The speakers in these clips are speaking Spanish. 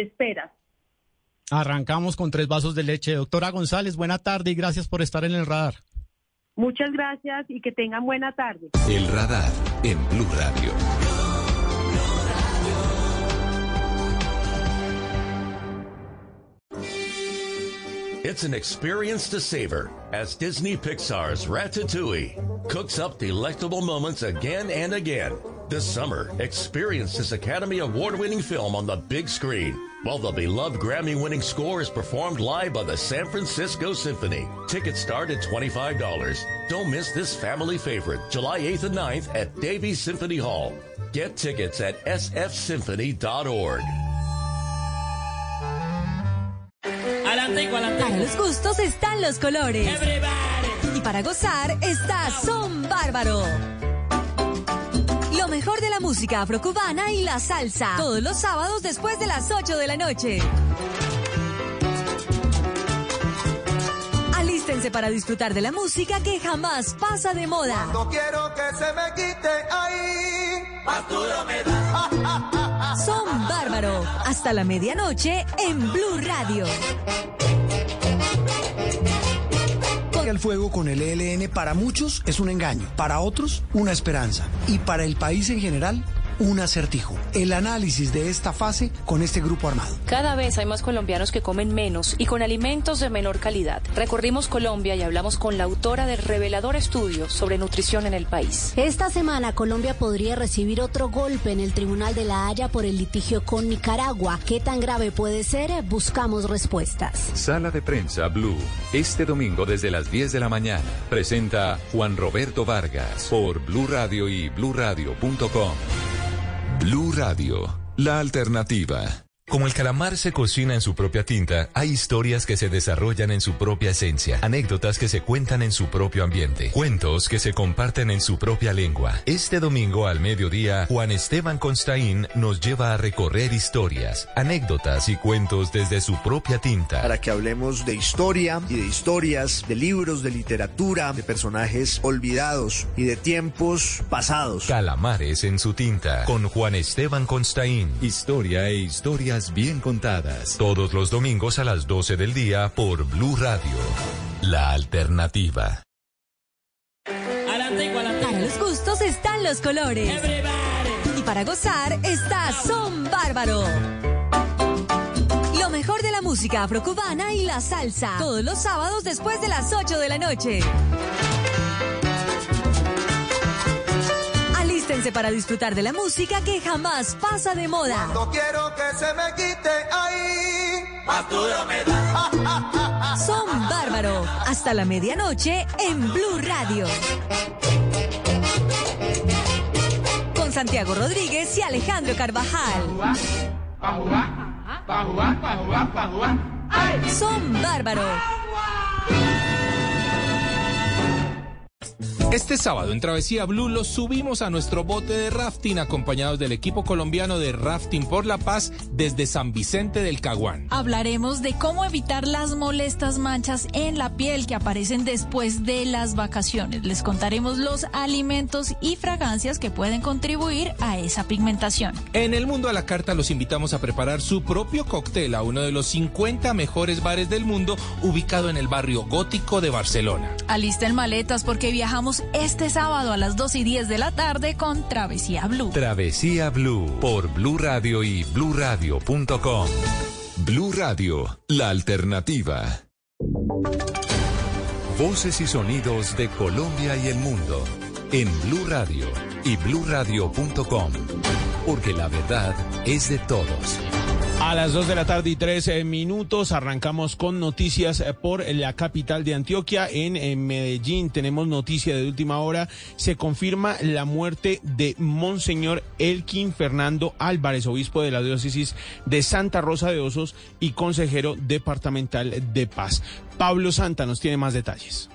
esperas. Arrancamos con tres vasos de leche. Doctora González, buena tarde y gracias por estar en el radar. Muchas gracias y que tengan buena tarde. El radar en Blue Radio. It's an experience to savor as Disney Pixar's Ratatouille cooks up delectable moments again and again. This summer, experience this Academy Award winning film on the big screen while the beloved Grammy winning score is performed live by the San Francisco Symphony. Tickets start at $25. Don't miss this family favorite July 8th and 9th at Davies Symphony Hall. Get tickets at sfsymphony.org. Para los gustos están los colores. Y para gozar está Son Bárbaro. Mejor de la música afrocubana y la salsa. Todos los sábados después de las 8 de la noche. Alístense para disfrutar de la música que jamás pasa de moda. No quiero que se me quite ahí. Son Bárbaro. Hasta la medianoche en Blue Radio. El fuego con el ELN para muchos es un engaño, para otros una esperanza. Y para el país en general un acertijo. El análisis de esta fase con este grupo armado. Cada vez hay más colombianos que comen menos y con alimentos de menor calidad. Recorrimos Colombia y hablamos con la autora del revelador estudio sobre nutrición en el país. Esta semana Colombia podría recibir otro golpe en el Tribunal de la Haya por el litigio con Nicaragua. ¿Qué tan grave puede ser? Buscamos respuestas. Sala de prensa Blue. Este domingo desde las 10 de la mañana. Presenta Juan Roberto Vargas por Blue Radio y bluradio.com. Blue Radio, la alternativa. Como el calamar se cocina en su propia tinta, hay historias que se desarrollan en su propia esencia, anécdotas que se cuentan en su propio ambiente, cuentos que se comparten en su propia lengua. Este domingo al mediodía, Juan Esteban Constaín nos lleva a recorrer historias, anécdotas y cuentos desde su propia tinta. Para que hablemos de historia y de historias, de libros, de literatura, de personajes olvidados y de tiempos pasados. Calamares en su tinta, con Juan Esteban Constaín. Historia e historias bien contadas. Todos los domingos a las 12 del día por Blue Radio. La alternativa. Para los gustos están los colores. Y para gozar está Son Bárbaro. Lo mejor de la música afrocubana y la salsa. Todos los sábados después de las 8 de la noche. Para disfrutar de la música que jamás pasa de moda. No quiero que se me quite ahí. Son Bárbaro. Hasta la medianoche en Blue Radio. Con Santiago Rodríguez y Alejandro Carvajal. Son Bárbaro. Este sábado en Travesía Blue los subimos a nuestro bote de rafting acompañados del equipo colombiano de Rafting por la Paz desde San Vicente del Caguán. Hablaremos de cómo evitar las molestas manchas en la piel que aparecen después de las vacaciones. Les contaremos los alimentos y fragancias que pueden contribuir a esa pigmentación. En el mundo a la carta los invitamos a preparar su propio cóctel a uno de los 50 mejores bares del mundo ubicado en el barrio gótico de Barcelona. Alisten maletas porque viajamos este sábado a las 2 y 10 de la tarde con Travesía Blue. Travesía Blue por Blue Radio y bluradio.com. Blue Radio, la alternativa. Voces y sonidos de Colombia y el mundo en Blue Radio y bluradio.com. Porque la verdad es de todos. A las 2 de la tarde y 13 minutos arrancamos con noticias eh, por la capital de Antioquia. En, Medellín tenemos noticia de última hora. Se confirma la muerte de Monseñor Elkin Fernando Álvarez, obispo de la diócesis de Santa Rosa de Osos y consejero departamental de paz. Pablo Santa nos tiene más detalles.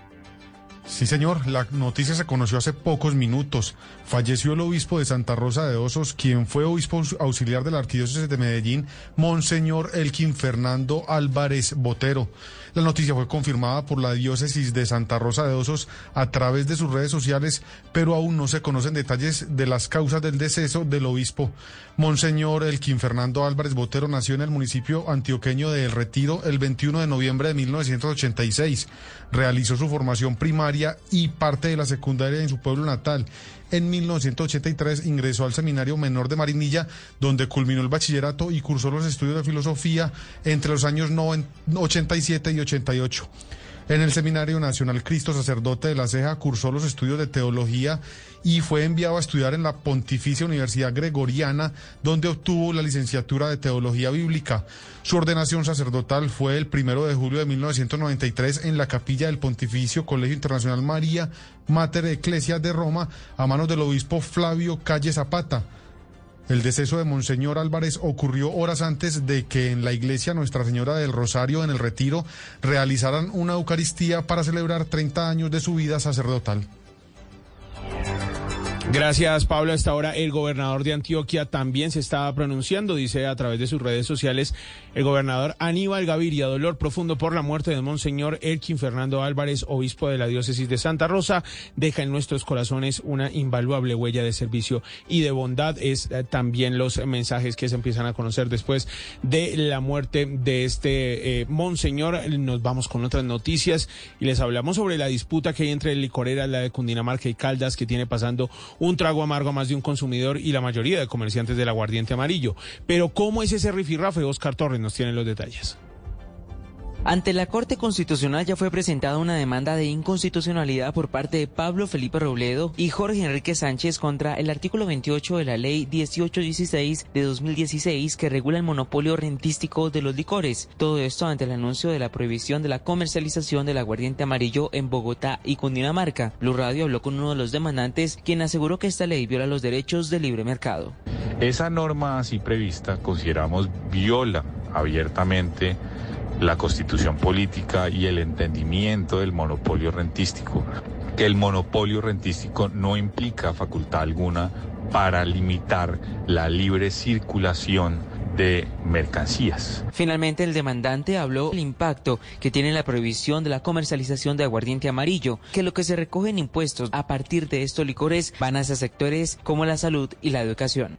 Sí, señor, la noticia se conoció hace pocos minutos. Falleció el obispo de Santa Rosa de Osos, quien fue obispo auxiliar de la Arquidiócesis de Medellín, Monseñor Elkin Fernando Álvarez Botero. La noticia fue confirmada por la diócesis de Santa Rosa de Osos a través de sus redes sociales, pero aún no se conocen detalles de las causas del deceso del obispo. Monseñor Elkin Fernando Álvarez Botero nació en el municipio antioqueño de El Retiro el 21 de noviembre de 1986. Realizó su formación primaria y parte de la secundaria en su pueblo natal. En 1983 ingresó al Seminario Menor de Marinilla, donde culminó el bachillerato y cursó los estudios de filosofía entre los años 87 y 88. En el Seminario Nacional Cristo Sacerdote de la Ceja cursó los estudios de teología y fue enviado a estudiar en la Pontificia Universidad Gregoriana, donde obtuvo la licenciatura de Teología Bíblica. Su ordenación sacerdotal fue el primero de julio de 1993 en la capilla del Pontificio Colegio Internacional María Mater Ecclesia de Roma, a manos del obispo Flavio Calle Zapata. El deceso de Monseñor Álvarez ocurrió horas antes de que en la iglesia Nuestra Señora del Rosario, en el Retiro, realizaran una Eucaristía para celebrar 30 años de su vida sacerdotal. Gracias, Pablo. Hasta ahora el gobernador de Antioquia también se estaba pronunciando, dice a través de sus redes sociales, el gobernador Aníbal Gaviria, dolor profundo por la muerte de Monseñor Elkin Fernando Álvarez, obispo de la diócesis de Santa Rosa, deja en nuestros corazones una invaluable huella de servicio y de bondad. Es eh, también los mensajes que se empiezan a conocer después de la muerte de este eh, Monseñor. Nos vamos con otras noticias y les hablamos sobre la disputa que hay entre licoreras, la de Cundinamarca y Caldas, que tiene pasando un trago amargo a más de un consumidor y la mayoría de comerciantes del aguardiente amarillo. Pero ¿cómo es ese rifirrafe? Oscar Torres nos tiene los detalles. Ante la Corte Constitucional ya fue presentada una demanda de inconstitucionalidad por parte de Pablo Felipe Robledo y Jorge Enrique Sánchez contra el artículo 28 de la Ley 1816 de 2016 que regula el monopolio rentístico de los licores. Todo esto ante el anuncio de la prohibición de la comercialización del aguardiente amarillo en Bogotá y Cundinamarca. Blue Radio habló con uno de los demandantes, quien aseguró que esta ley viola los derechos del libre mercado. Esa norma así prevista consideramos viola abiertamente la constitución política y el entendimiento del monopolio rentístico, que el monopolio rentístico no implica facultad alguna para limitar la libre circulación de mercancías. Finalmente, el demandante habló del impacto que tiene la prohibición de la comercialización de aguardiente amarillo, que lo que se recoge en impuestos a partir de estos licores van hacia sectores como la salud y la educación.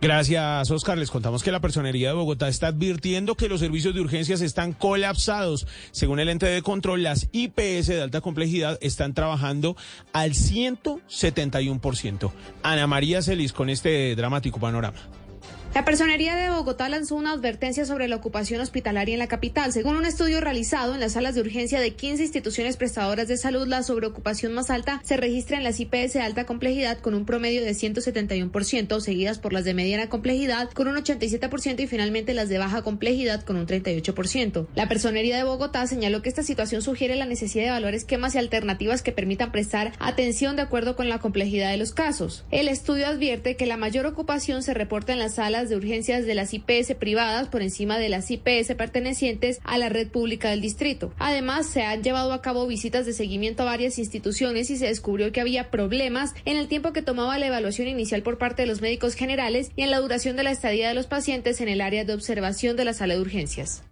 Gracias, Oscar. Les contamos que la Personería de Bogotá está advirtiendo que los servicios de urgencias están colapsados. Según el ente de control, las IPS de alta complejidad están trabajando al 171%. Ana María Celis con este dramático panorama. La Personería de Bogotá lanzó una advertencia sobre la ocupación hospitalaria en la capital. Según un estudio realizado en las salas de urgencia de 15 instituciones prestadoras de salud, la sobreocupación más alta se registra en las IPS de alta complejidad con un promedio de 171%, seguidas por las de mediana complejidad con un 87% y finalmente las de baja complejidad con un 38%. La Personería de Bogotá señaló que esta situación sugiere la necesidad de evaluar esquemas y alternativas que permitan prestar atención de acuerdo con la complejidad de los casos. El estudio advierte que la mayor ocupación se reporta en las salas de urgencias de las IPS privadas por encima de las IPS pertenecientes a la red pública del distrito. Además, se han llevado a cabo visitas de seguimiento a varias instituciones y se descubrió que había problemas en el tiempo que tomaba la evaluación inicial por parte de los médicos generales y en la duración de la estadía de los pacientes en el área de observación de la sala de urgencias.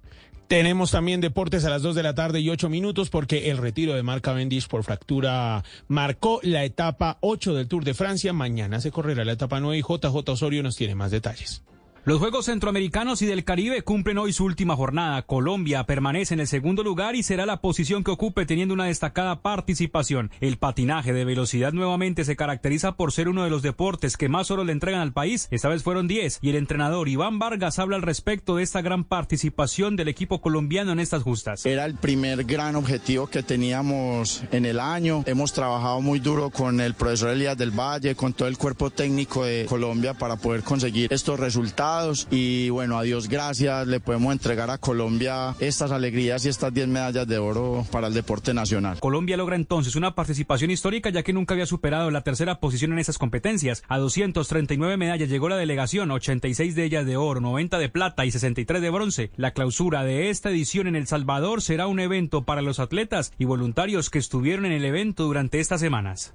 Tenemos también deportes a las 2 de la tarde y 8 minutos porque el retiro de Marc Cavendish por fractura marcó la etapa 8 del Tour de Francia. Mañana se correrá la etapa 9 y JJ Osorio nos tiene más detalles. Los Juegos Centroamericanos y del Caribe cumplen hoy su última jornada. Colombia permanece en el segundo lugar y será la posición que ocupe teniendo una destacada participación. El patinaje de velocidad nuevamente se caracteriza por ser uno de los deportes que más oro le entregan al país. Esta vez fueron 10 y el entrenador Iván Vargas habla al respecto de esta gran participación del equipo colombiano en estas justas. Era el primer gran objetivo que teníamos en el año. Hemos trabajado muy duro con el profesor Elías del Valle, con todo el cuerpo técnico de Colombia para poder conseguir estos resultados y bueno, a Dios gracias, le podemos entregar a Colombia estas alegrías y estas 10 medallas de oro para el deporte nacional. Colombia logra entonces una participación histórica ya que nunca había superado la tercera posición en esas competencias. A 239 medallas llegó la delegación, 86 de ellas de oro, 90 de plata y 63 de bronce. La clausura de esta edición en El Salvador será un evento para los atletas y voluntarios que estuvieron en el evento durante estas semanas.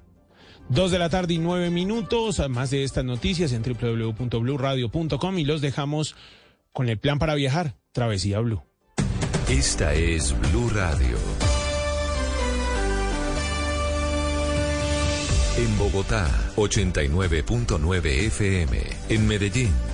Dos de la tarde y nueve minutos. Más de estas noticias en www.bluradio.com y los dejamos con el plan para viajar, Travesía Blue. Esta es Blue Radio. En Bogotá, 89.9 FM. En Medellín.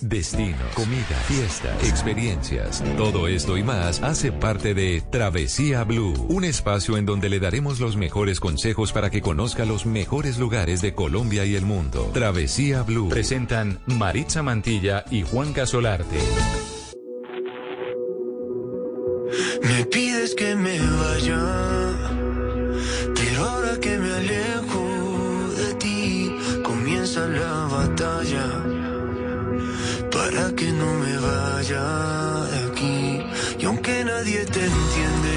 Destino, comida, fiesta, experiencias, todo esto y más hace parte de Travesía Blue, un espacio en donde le daremos los mejores consejos para que conozca los mejores lugares de Colombia y el mundo. Travesía Blue. Presentan Maritza Mantilla y Juan Casolarte. Me pides que me vaya, pero ahora que me alejo de ti, comienza la batalla que no me vaya de aquí. Y aunque nadie te entiende,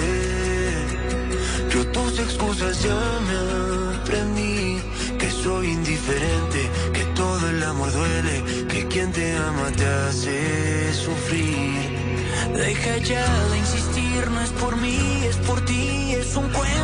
yo tus excusas ya me aprendí. Que soy indiferente, que todo el amor duele, que quien te ama te hace sufrir. Deja ya de insistir, no es por mí, es por ti, es un cuento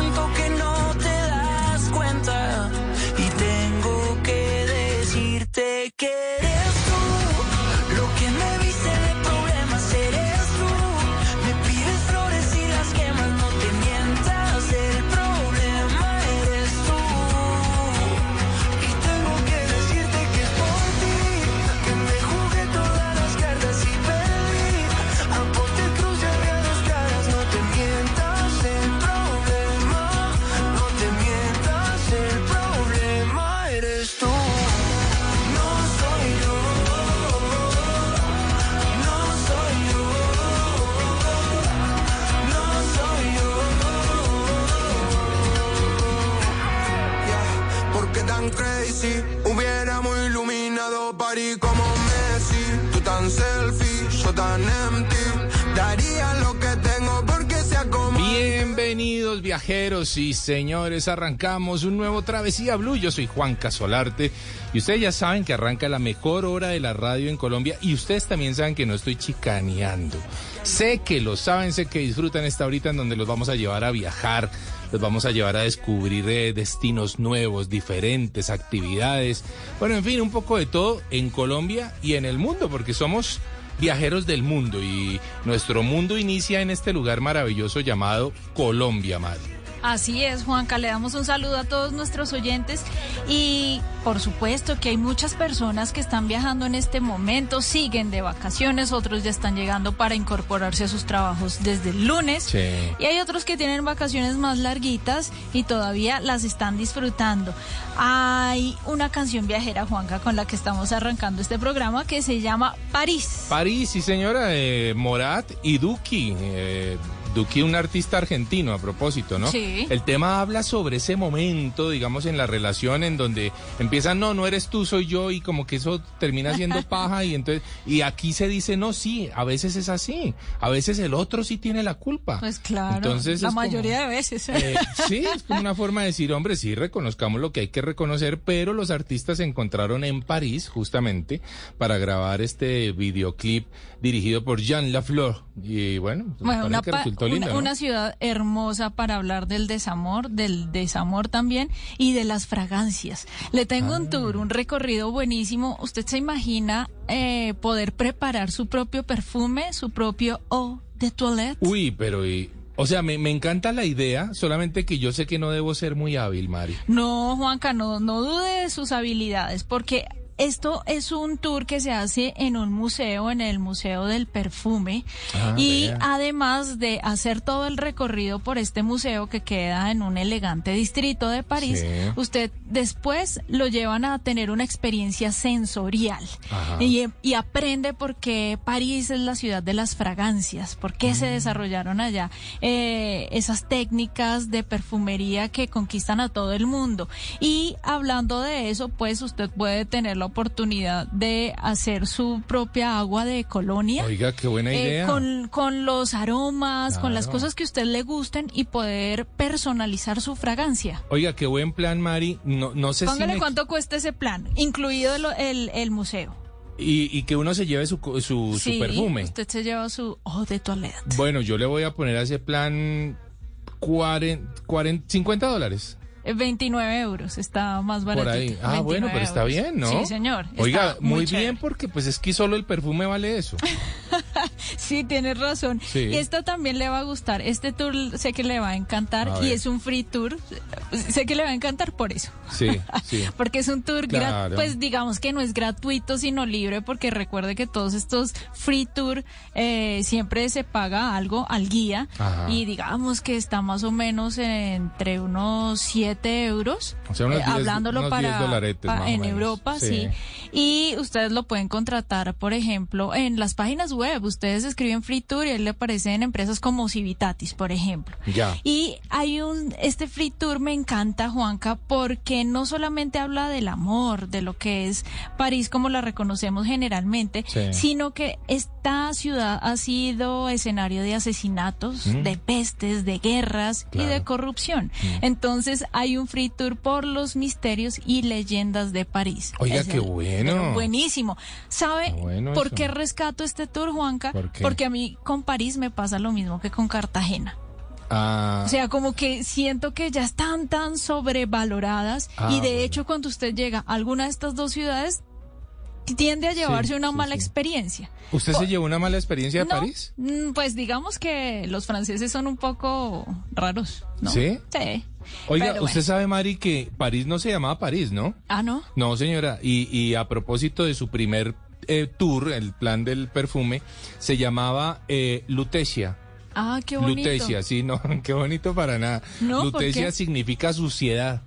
viajeros y señores, arrancamos un nuevo Travesía Blue. Yo soy Juan Casolarte y ustedes ya saben que arranca la mejor hora de la radio en Colombia y ustedes también saben que no estoy chicaneando. Sé que lo saben, sé que disfrutan esta horita en donde los vamos a llevar a viajar, los vamos a llevar a descubrir eh, destinos nuevos, diferentes, actividades. Bueno, en fin, un poco de todo en Colombia y en el mundo, porque somos viajeros del mundo y nuestro mundo inicia en este lugar maravilloso llamado Colombia, madre. Así es, Juanca, le damos un saludo a todos nuestros oyentes y por supuesto que hay muchas personas que están viajando en este momento, siguen de vacaciones, otros ya están llegando para incorporarse a sus trabajos desde el lunes y hay otros que tienen vacaciones más larguitas y todavía las están disfrutando. Hay una canción viajera, Juanca, con la que estamos arrancando este programa que se llama París. París, sí señora, eh, Morat y Duki. eh, Duki, un artista argentino, a propósito, ¿no? Sí. El tema habla sobre ese momento, digamos, en la relación en donde empiezan, no, no eres tú, soy yo, y como que eso termina siendo paja, y entonces, y aquí se dice, no, sí, a veces es así, a veces el otro sí tiene la culpa. Pues claro, Entonces la como- mayoría de veces. Eh, sí, es como una forma de decir, hombre, sí, reconozcamos lo que hay que reconocer, pero los artistas se encontraron en París justamente para grabar este videoclip dirigido por Jean Lafleur. Y bueno, me Bueno, una, que resultó una- lindo, ¿no? una ciudad hermosa para hablar del desamor, del desamor también y de las fragancias. Le tengo Ah. un tour, un recorrido buenísimo. ¿Usted se imagina eh, poder preparar su propio perfume, su propio eau de toilette? Uy, pero y, o sea, me, me encanta la idea, solamente que yo sé que no debo ser muy hábil, Mari. No, Juanca, no, no dude de sus habilidades, porque esto es un tour que se hace en un museo, en el Museo del Perfume. Ah, y vea. además de hacer todo el recorrido por este museo que queda en un elegante distrito de París, Sí. usted después lo llevan a tener una experiencia sensorial. Y, y aprende por qué París es la ciudad de las fragancias, por qué Mm. se desarrollaron allá eh, esas técnicas de perfumería que conquistan a todo el mundo. Y hablando de eso, pues usted puede tener la oportunidad de hacer su propia agua de colonia. Oiga, qué buena eh, idea. con, con los aromas, con las cosas que a usted le gusten y poder personalizar su fragancia. Oiga, qué buen plan, Mari. No, no sé Póngale si me- cuánto cuesta ese plan, incluido el, el, el museo. y, y que uno se lleve su, su, su Sí, perfume. usted se lleva su eau de toilette. Bueno, yo le voy a poner a ese plan 40, 40, 50 dólares. Eh, 29 euros, está más barato. Por ahí. Ah, bueno, pero está bien, ¿no? Sí, señor. Oiga, muy, bien porque pues es que solo el perfume vale eso. Sí, tienes razón. Sí. Y esto también le va a gustar. Este tour sé que le va a encantar A y es un free tour. Sé que le va a encantar por eso. Sí, sí. Porque es un tour, Claro. pues digamos que no es gratuito, sino libre, porque recuerde que todos estos free tour eh, siempre se paga algo al guía Ajá. y digamos que está más o menos entre unos 7 euros. O sea, unos eh, 10 hablándolo unos para 10 dolaretes, pa- más o en. Europa, Sí. sí. Y ustedes lo pueden contratar, por ejemplo, en las páginas web. Ustedes escriben free tour y él le aparece en empresas como Civitatis, por ejemplo. Ya. Y hay un, este free tour me encanta, Juanca, porque no solamente habla del amor, de lo que es París como la reconocemos generalmente, Sí. sino que esta ciudad ha sido escenario de asesinatos, Mm. de pestes, de guerras y de corrupción. Mm. Entonces hay un free tour por los misterios y leyendas de París. Oiga, Es qué el- bueno. buenísimo. ¿Sabe bueno por eso. qué rescato este tour, Juanca? Porque a mí con París me pasa lo mismo que con Cartagena. Ah, O sea, como que siento que ya están tan sobrevaloradas Ah, y de bueno. hecho cuando usted llega a alguna de estas dos ciudades tiende a llevarse una sí, mala sí. experiencia. ¿Usted se llevó una mala experiencia de No, París? mm, Pues digamos que los franceses son un poco raros, ¿no? ¿Sí? Sí. Oiga, usted sabe, Mari, que París no se llamaba París, ¿no? Ah, ¿no? No, señora. Y, y a propósito de su primer eh, tour, el plan del perfume, se llamaba eh, Lutecia. Ah, qué bonito. Lutecia, sí, no, qué bonito para nada. No, ¿por Lutecia significa suciedad.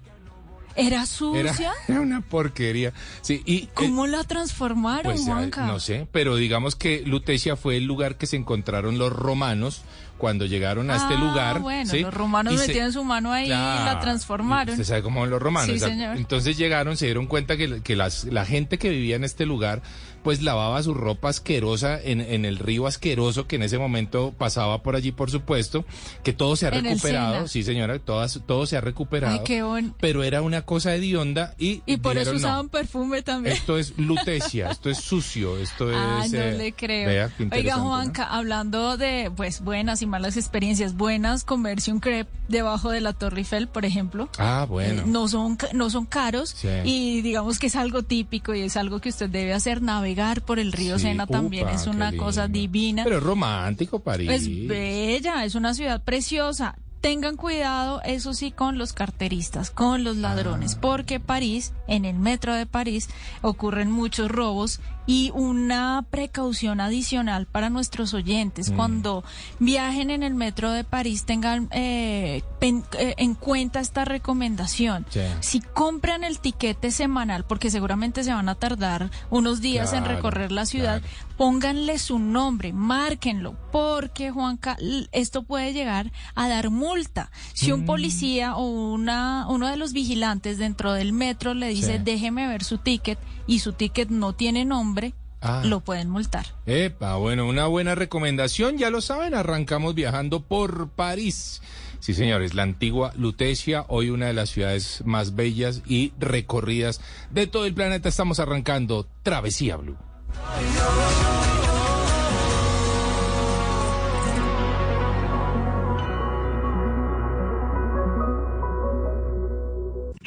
¿Era sucia? era una porquería. Sí, y eh, ¿Cómo la transformaron, pues Juanca? no sé, pero digamos que Lutecia fue el lugar que se encontraron los romanos cuando llegaron a este Ah, lugar. bueno, ¿sí? los romanos Y se- metieron su mano ahí y la transformaron. Usted sabe cómo son los romanos. Sí, señor. Entonces llegaron, se dieron cuenta que, que las, la gente que vivía en este lugar, pues lavaba su ropa asquerosa en, en el río asqueroso que en ese momento pasaba por allí, por supuesto, que todo se ha En recuperado. Sí, señora, todas, todo se ha recuperado. Ay, qué bon- Pero era una cosa hedionda y, Y por eso no, usaban perfume también. esto es lutecia, esto es sucio, esto Ah, es... no eh, le creo. vea, Oiga. Juanca, hablando de pues buenas y malas experiencias, buenas, comerse un crepe debajo de la Torre Eiffel, por ejemplo. Ah, bueno. Eh, no son no son caros Sí. y digamos que es algo típico y es algo que usted debe hacer navegar por el río Sí, Sena también es una cosa divina Pero es romántico París. es bella es una ciudad preciosa Tengan cuidado, eso sí, con los carteristas, con los ladrones, Ah. porque París, en el metro de París, ocurren muchos robos Y una precaución adicional para nuestros oyentes, Mm. cuando viajen en el metro de París, tengan eh, pen- eh, en cuenta esta recomendación. Sí. Si compran el tiquete semanal, porque seguramente se van a tardar unos días en recorrer la ciudad, pónganle su nombre, márquenlo, porque Juanca, esto puede llegar a dar multa. Si un Mm. policía o una uno de los vigilantes dentro del metro le dice, Sí. déjeme ver su ticket y su ticket no tiene nombre, Ah. lo pueden multar. Epa, bueno, una buena recomendación, ya lo saben, arrancamos viajando por París. Sí, señores, la antigua Lutecia, hoy una de las ciudades más bellas y recorridas de todo el planeta. Estamos arrancando Travesía Blue.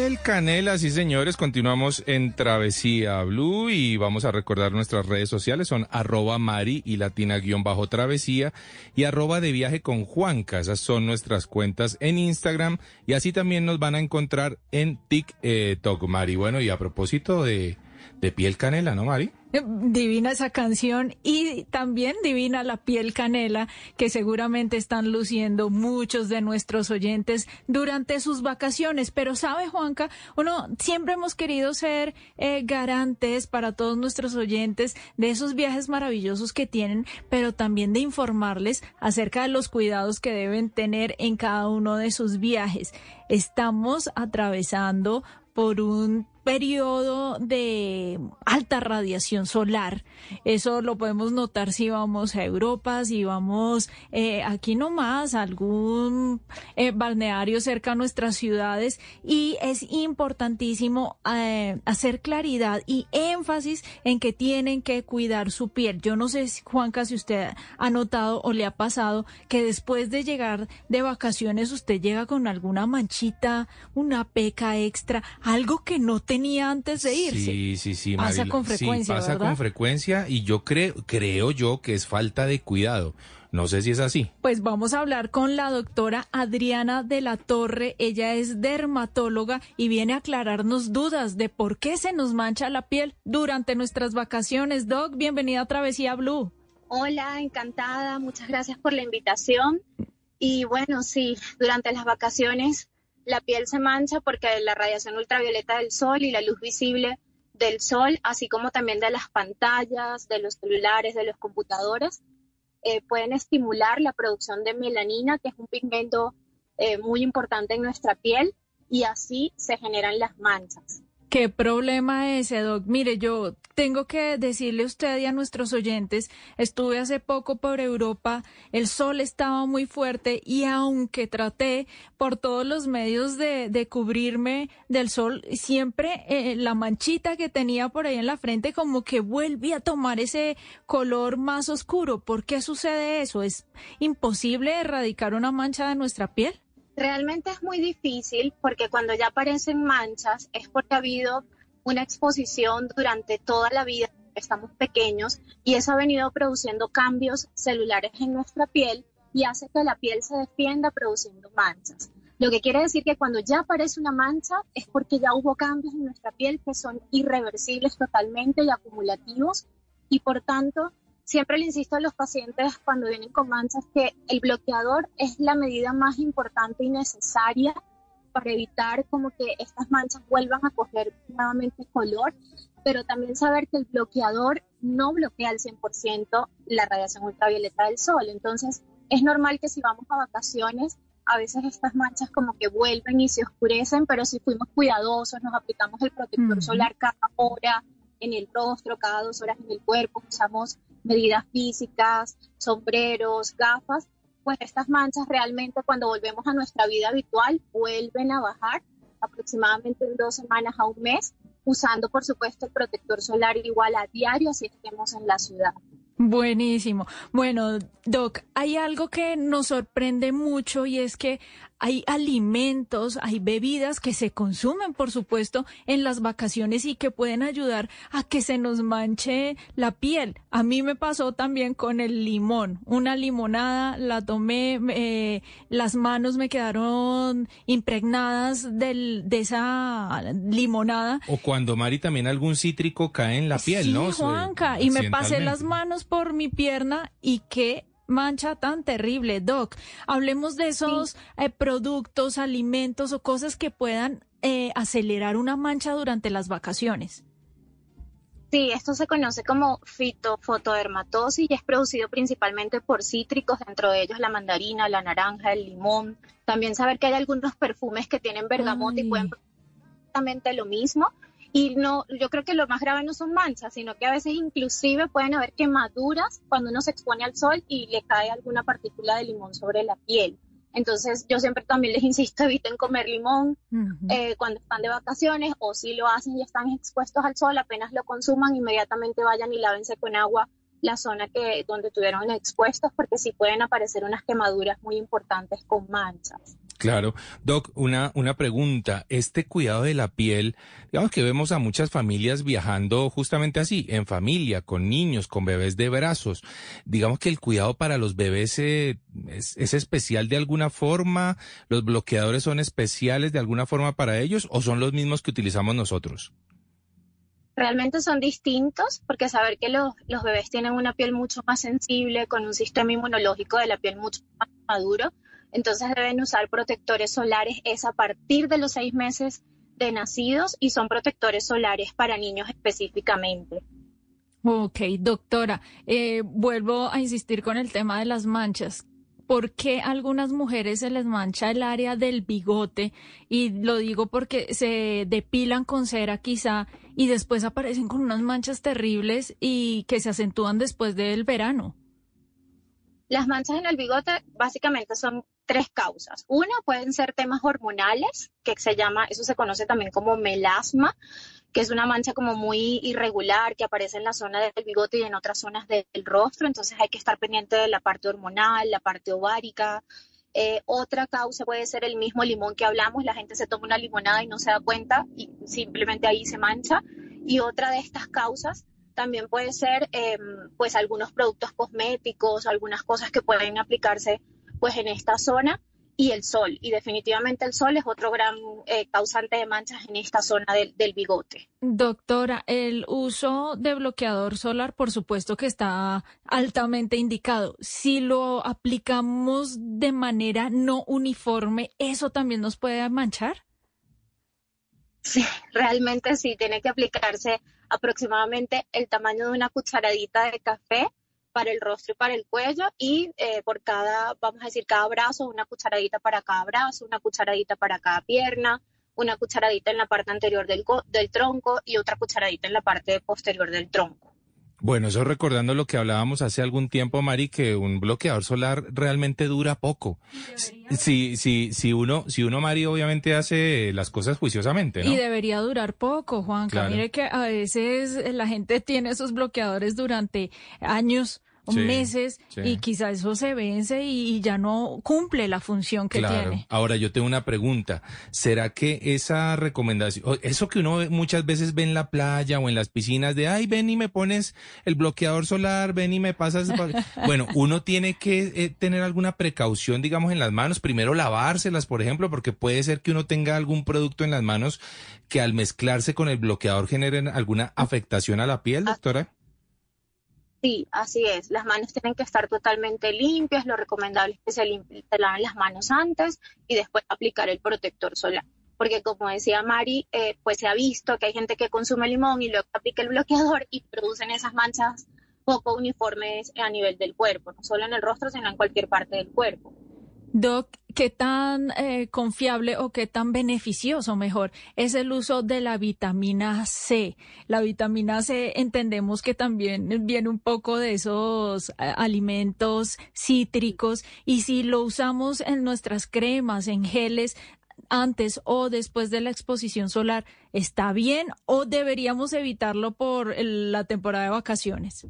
Piel Canela, sí señores, continuamos en Travesía Blue y vamos a recordar nuestras redes sociales, son arroba mari y latina guion bajo travesía y arroba de viaje con Juanca, esas son nuestras cuentas en Instagram y así también nos van a encontrar en TikTok, Mari. Bueno, y a propósito de, de Piel Canela, ¿no, Mari? Eh, Divina esa canción y también divina la piel canela que seguramente están luciendo muchos de nuestros oyentes durante sus vacaciones. Pero sabe, Juanca, uno siempre hemos querido ser eh, garantes para todos nuestros oyentes de esos viajes maravillosos que tienen, pero también de informarles acerca de los cuidados que deben tener en cada uno de sus viajes. Estamos atravesando por un periodo de alta radiación solar. Eso lo podemos notar si vamos a Europa, si vamos eh, aquí nomás a algún eh, balneario cerca a nuestras ciudades y es importantísimo eh, hacer claridad y énfasis en que tienen que cuidar su piel. Yo no sé, si, Juanca, si usted ha notado o le ha pasado que después de llegar de vacaciones usted llega con alguna manchita, una peca extra, algo que no tenía antes de irse. Sí, sí, sí. Pasa con frecuencia, Sí, pasa ¿verdad? con frecuencia y yo creo, creo yo que es falta de cuidado. No sé si es así. Pues vamos a hablar con la doctora Adriana de la Torre. Ella es dermatóloga y viene a aclararnos dudas de por qué se nos mancha la piel durante nuestras vacaciones. Doc, bienvenida a Travesía Blue. Hola, encantada. Muchas gracias por la invitación. Y bueno, sí, durante las vacaciones la piel se mancha porque la radiación ultravioleta del sol y la luz visible del sol, así como también de las pantallas, de los celulares, de los computadores, eh, pueden estimular la producción de melanina, que es un pigmento eh, muy importante en nuestra piel, y así se generan las manchas. ¿Qué problema ese, Doc? Mire, yo tengo que decirle a usted y a nuestros oyentes, estuve hace poco por Europa, el sol estaba muy fuerte y aunque traté por todos los medios de, de cubrirme del sol, siempre eh, la manchita que tenía por ahí en la frente como que vuelve a tomar ese color más oscuro. ¿Por qué sucede eso? ¿Es imposible erradicar una mancha de nuestra piel? Realmente es muy difícil porque cuando ya aparecen manchas es porque ha habido una exposición durante toda la vida, estamos pequeños, y eso ha venido produciendo cambios celulares en nuestra piel y hace que la piel se defienda produciendo manchas. Lo que quiere decir que cuando ya aparece una mancha es porque ya hubo cambios en nuestra piel que son irreversibles totalmente y acumulativos y por tanto siempre le insisto a los pacientes cuando vienen con manchas que el bloqueador es la medida más importante y necesaria para evitar como que estas manchas vuelvan a coger nuevamente color, pero también saber que el bloqueador no bloquea al 100% la radiación ultravioleta del sol. Entonces, es normal que si vamos a vacaciones a veces estas manchas como que vuelven y se oscurecen, pero si fuimos cuidadosos, nos aplicamos el protector solar cada hora en el rostro, cada dos horas en el cuerpo, usamos medidas físicas, sombreros, gafas, pues estas manchas realmente cuando volvemos a nuestra vida habitual vuelven a bajar aproximadamente en dos semanas a un mes, usando por supuesto el protector solar igual a diario si estemos en la ciudad. Buenísimo. Bueno, Doc, hay algo que nos sorprende mucho y es que hay alimentos, hay bebidas que se consumen, por supuesto, en las vacaciones y que pueden ayudar a que se nos manche la piel. A mí me pasó también con el limón. Una limonada, la tomé, eh, las manos me quedaron impregnadas del, de esa limonada. O cuando, Mari, también algún cítrico cae en la piel, ¿no? Juanca, y me pasé las manos por mi pierna y qué mancha tan terrible, Doc. Hablemos de esos eh, productos, alimentos o cosas que puedan eh, acelerar una mancha durante las vacaciones. Sí, esto se conoce como fitofotodermatosis y es producido principalmente por cítricos, dentro de ellos la mandarina, la naranja, el limón. También saber que hay algunos perfumes que tienen bergamota y pueden exactamente lo mismo. Y no, yo creo que lo más grave no son manchas, sino que a veces inclusive pueden haber quemaduras cuando uno se expone al sol y le cae alguna partícula de limón sobre la piel. Entonces yo siempre también les insisto, eviten comer limón eh, cuando están de vacaciones o si lo hacen y están expuestos al sol, apenas lo consuman, inmediatamente vayan y lávense con agua la zona que donde estuvieron expuestos porque sí pueden aparecer unas quemaduras muy importantes con manchas. Claro. Doc, una, una pregunta. Este cuidado de la piel, digamos que vemos a muchas familias viajando justamente así, en familia, con niños, con bebés de brazos. Digamos que el cuidado para los bebés eh, es, es, especial de alguna forma. ¿Los bloqueadores son especiales de alguna forma para ellos o son los mismos que utilizamos nosotros? Realmente son distintos porque saber que los, los bebés tienen una piel mucho más sensible, con un sistema inmunológico de la piel mucho más maduro entonces deben usar protectores solares, es a partir de los seis meses de nacidos y son protectores solares para niños específicamente. Ok, doctora, eh, vuelvo a insistir con el tema de las manchas. ¿Por qué a algunas mujeres se les mancha el área del bigote? Y lo digo porque se depilan con cera quizá y después aparecen con unas manchas terribles y que se acentúan después del verano. Las manchas en el bigote básicamente son tres causas. Una pueden ser temas hormonales, que se llama, eso se conoce también como melasma, que es una mancha como muy irregular que aparece en la zona del bigote y en otras zonas del rostro, entonces hay que estar pendiente de la parte hormonal, la parte ovárica. Eh, otra causa puede ser el mismo limón que hablamos, la gente se toma una limonada y no se da cuenta y simplemente ahí se mancha. Y otra de estas causas también puede ser em, pues algunos productos cosméticos, algunas cosas que pueden aplicarse pues en esta zona y el sol. Y definitivamente el sol es otro gran eh, causante de manchas en esta zona del, del, bigote. Doctora, el uso de bloqueador solar, por supuesto que está altamente indicado. Si lo aplicamos de manera no uniforme, ¿eso también nos puede manchar? Sí, realmente sí, tiene que aplicarse aproximadamente el tamaño de una cucharadita de café para el rostro y para el cuello y eh, por cada, vamos a decir, cada brazo, una cucharadita para cada brazo, una cucharadita para cada pierna, una cucharadita en la parte anterior del, del tronco y otra cucharadita en la parte posterior del tronco. Bueno, eso recordando lo que hablábamos hace algún tiempo, Mari, que un bloqueador solar realmente dura poco. Si, si, si uno, si uno, Mari, obviamente hace las cosas juiciosamente, ¿no? Y debería durar poco, Juanca. Mire que a veces la gente tiene esos bloqueadores durante años sí, meses y quizá eso se vence y, ya no cumple la función que claro. tiene. Ahora yo tengo una pregunta. ¿Será que esa recomendación, eso que uno muchas veces ve en la playa o en las piscinas de, ay, ven y me pones el bloqueador solar, ven y me pasas... bueno, uno tiene que eh, tener alguna precaución, digamos, en las manos. Primero lavárselas, por ejemplo, porque puede ser que uno tenga algún producto en las manos que al mezclarse con el bloqueador generen alguna afectación a la piel, doctora. Sí, así es. Las manos tienen que estar totalmente limpias. Lo recomendable es que se, laven las manos antes y después aplicar el protector solar. Porque como decía Mari, eh, pues se ha visto que hay gente que consume limón y luego aplica el bloqueador y producen esas manchas poco uniformes a nivel del cuerpo, no solo en el rostro, sino en cualquier parte del cuerpo. Doc, ¿qué tan eh, confiable o qué tan beneficioso, mejor, es el uso de la vitamina C? La vitamina C entendemos que también viene un poco de esos eh, alimentos cítricos y si lo usamos en nuestras cremas, en geles, antes o después de la exposición solar, ¿está bien o deberíamos evitarlo por la temporada de vacaciones?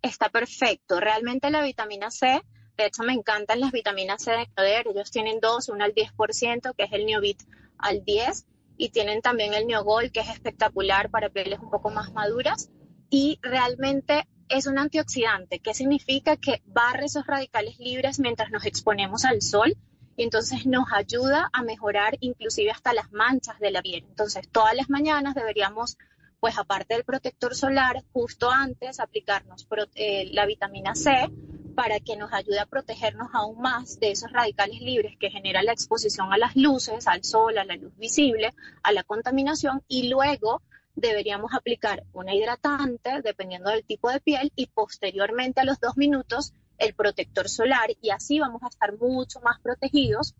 Está perfecto. Realmente la vitamina C de hecho, me encantan las vitaminas C de Neoder. Ellos tienen dos, una al 10%, que es el Neovit al 10, y tienen también el Neogol, que es espectacular para pieles un poco más maduras. Y realmente es un antioxidante, que significa que barre esos radicales libres mientras nos exponemos al sol y entonces nos ayuda a mejorar inclusive hasta las manchas de la piel. Entonces, todas las mañanas deberíamos, pues aparte del protector solar, justo antes aplicarnos eh, la vitamina C para que nos ayude a protegernos aún más de esos radicales libres que genera la exposición a las luces, al sol, a la luz visible, a la contaminación y luego deberíamos aplicar una hidratante dependiendo del tipo de piel y posteriormente a los dos minutos el protector solar y así vamos a estar mucho más protegidos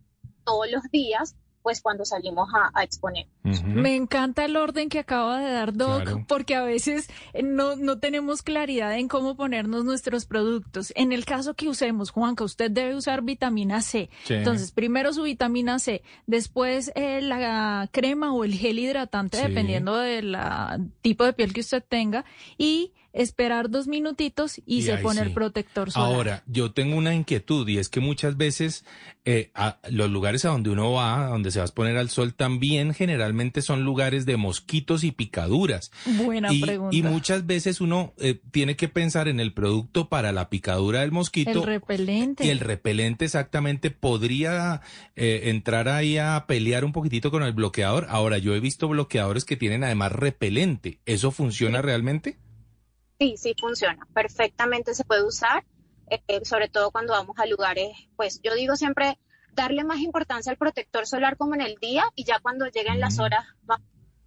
todos los días pues cuando salimos a, exponer. Me encanta el orden que acaba de dar Doc, porque a veces eh, no, no tenemos claridad en cómo ponernos nuestros productos. En el caso que usemos, Juanca, usted debe usar vitamina C. Entonces, primero su vitamina C, después eh, la crema o el gel hidratante, dependiendo del tipo de piel que usted tenga, y esperar dos minutitos y, se pone el protector solar. Ahora, yo tengo una inquietud y es que muchas veces eh, los lugares a donde uno va, donde se va a exponer al sol, también generalmente son lugares de mosquitos y picaduras. Buena y, pregunta. Y muchas veces uno eh, tiene que pensar en el producto para la picadura del mosquito. El repelente. Y el repelente exactamente podría eh, entrar ahí a pelear un poquitito con el bloqueador. Ahora, yo he visto bloqueadores que tienen además repelente. ¿Eso funciona realmente? Sí, sí funciona. Perfectamente se puede usar, eh, sobre todo cuando vamos a lugares, pues yo digo siempre darle más importancia al protector solar como en el día y ya cuando lleguen las horas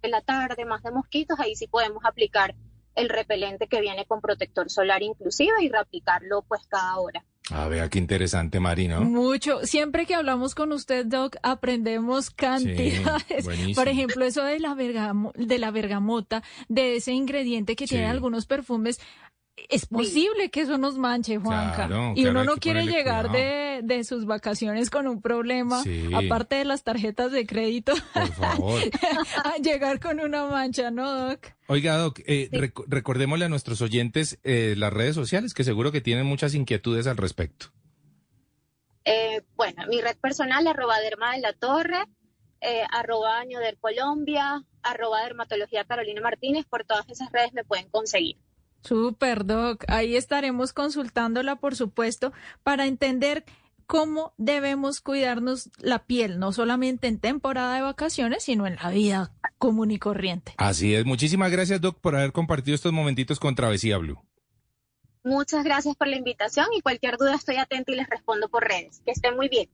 de la tarde, más de mosquitos, ahí sí podemos aplicar el repelente que viene con protector solar inclusive y reaplicarlo pues cada hora. Ah, vea qué interesante, Marino. Mucho. Siempre que hablamos con usted, Doc, aprendemos cantidades. Por ejemplo, eso de la, de la bergamota, de ese ingrediente que tiene algunos perfumes. Es posible que eso nos manche, Juanca. y uno no quiere llegar de, de, sus vacaciones con un problema, aparte de las tarjetas de crédito. Por favor. a llegar con una mancha, ¿no, Doc? Oiga, Doc, eh, recordémosle a nuestros oyentes eh, las redes sociales, que seguro que tienen muchas inquietudes al respecto. Eh, bueno, mi red personal, arroba derma de la torre, eh, arroba año del Colombia, arroba dermatología Carolina Martínez, por todas esas redes me pueden conseguir. Super, Doc. Ahí estaremos consultándola, por supuesto, para entender cómo debemos cuidarnos la piel, no solamente en temporada de vacaciones, sino en la vida común y corriente. Así es. Muchísimas gracias, Doc, por haber compartido estos momentitos con Travesía Blue. Muchas gracias por la invitación y cualquier duda estoy atenta y les respondo por redes. Que estén muy bien.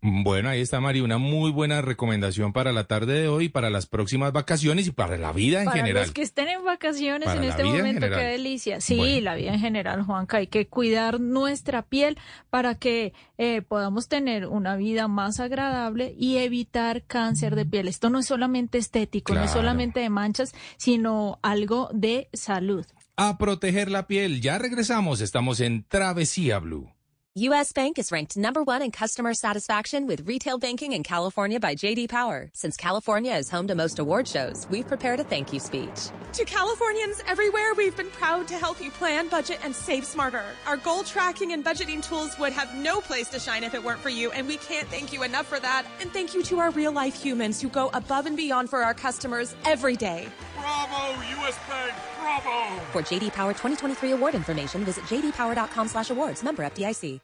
Bueno, ahí está Mari, una muy buena recomendación para la tarde de hoy, para las próximas vacaciones y para la vida en para general. Los que estén en vacaciones en este momento, qué delicia. Sí, la vida en general, Juanca, hay que cuidar nuestra piel para que eh, podamos tener una vida más agradable y evitar cáncer de piel. Esto no es solamente estético, no es solamente de manchas, sino algo de salud. A proteger la piel, ya regresamos, estamos en Travesía Blue. U.S. Bank is ranked number one in customer satisfaction with retail banking in California by J.D. Power. Since California is home to most award shows, we've prepared a thank you speech. To Californians everywhere, we've been proud to help you plan, budget, and save smarter. Our goal tracking and budgeting tools would have no place to shine if it weren't for you, and we can't thank you enough for that. And thank you to our real life humans who go above and beyond for our customers every day. Bravo, U.S. Bank! Bravo! For J.D. Power 2023 award information, visit jdpower.com slash awards. Member FDIC.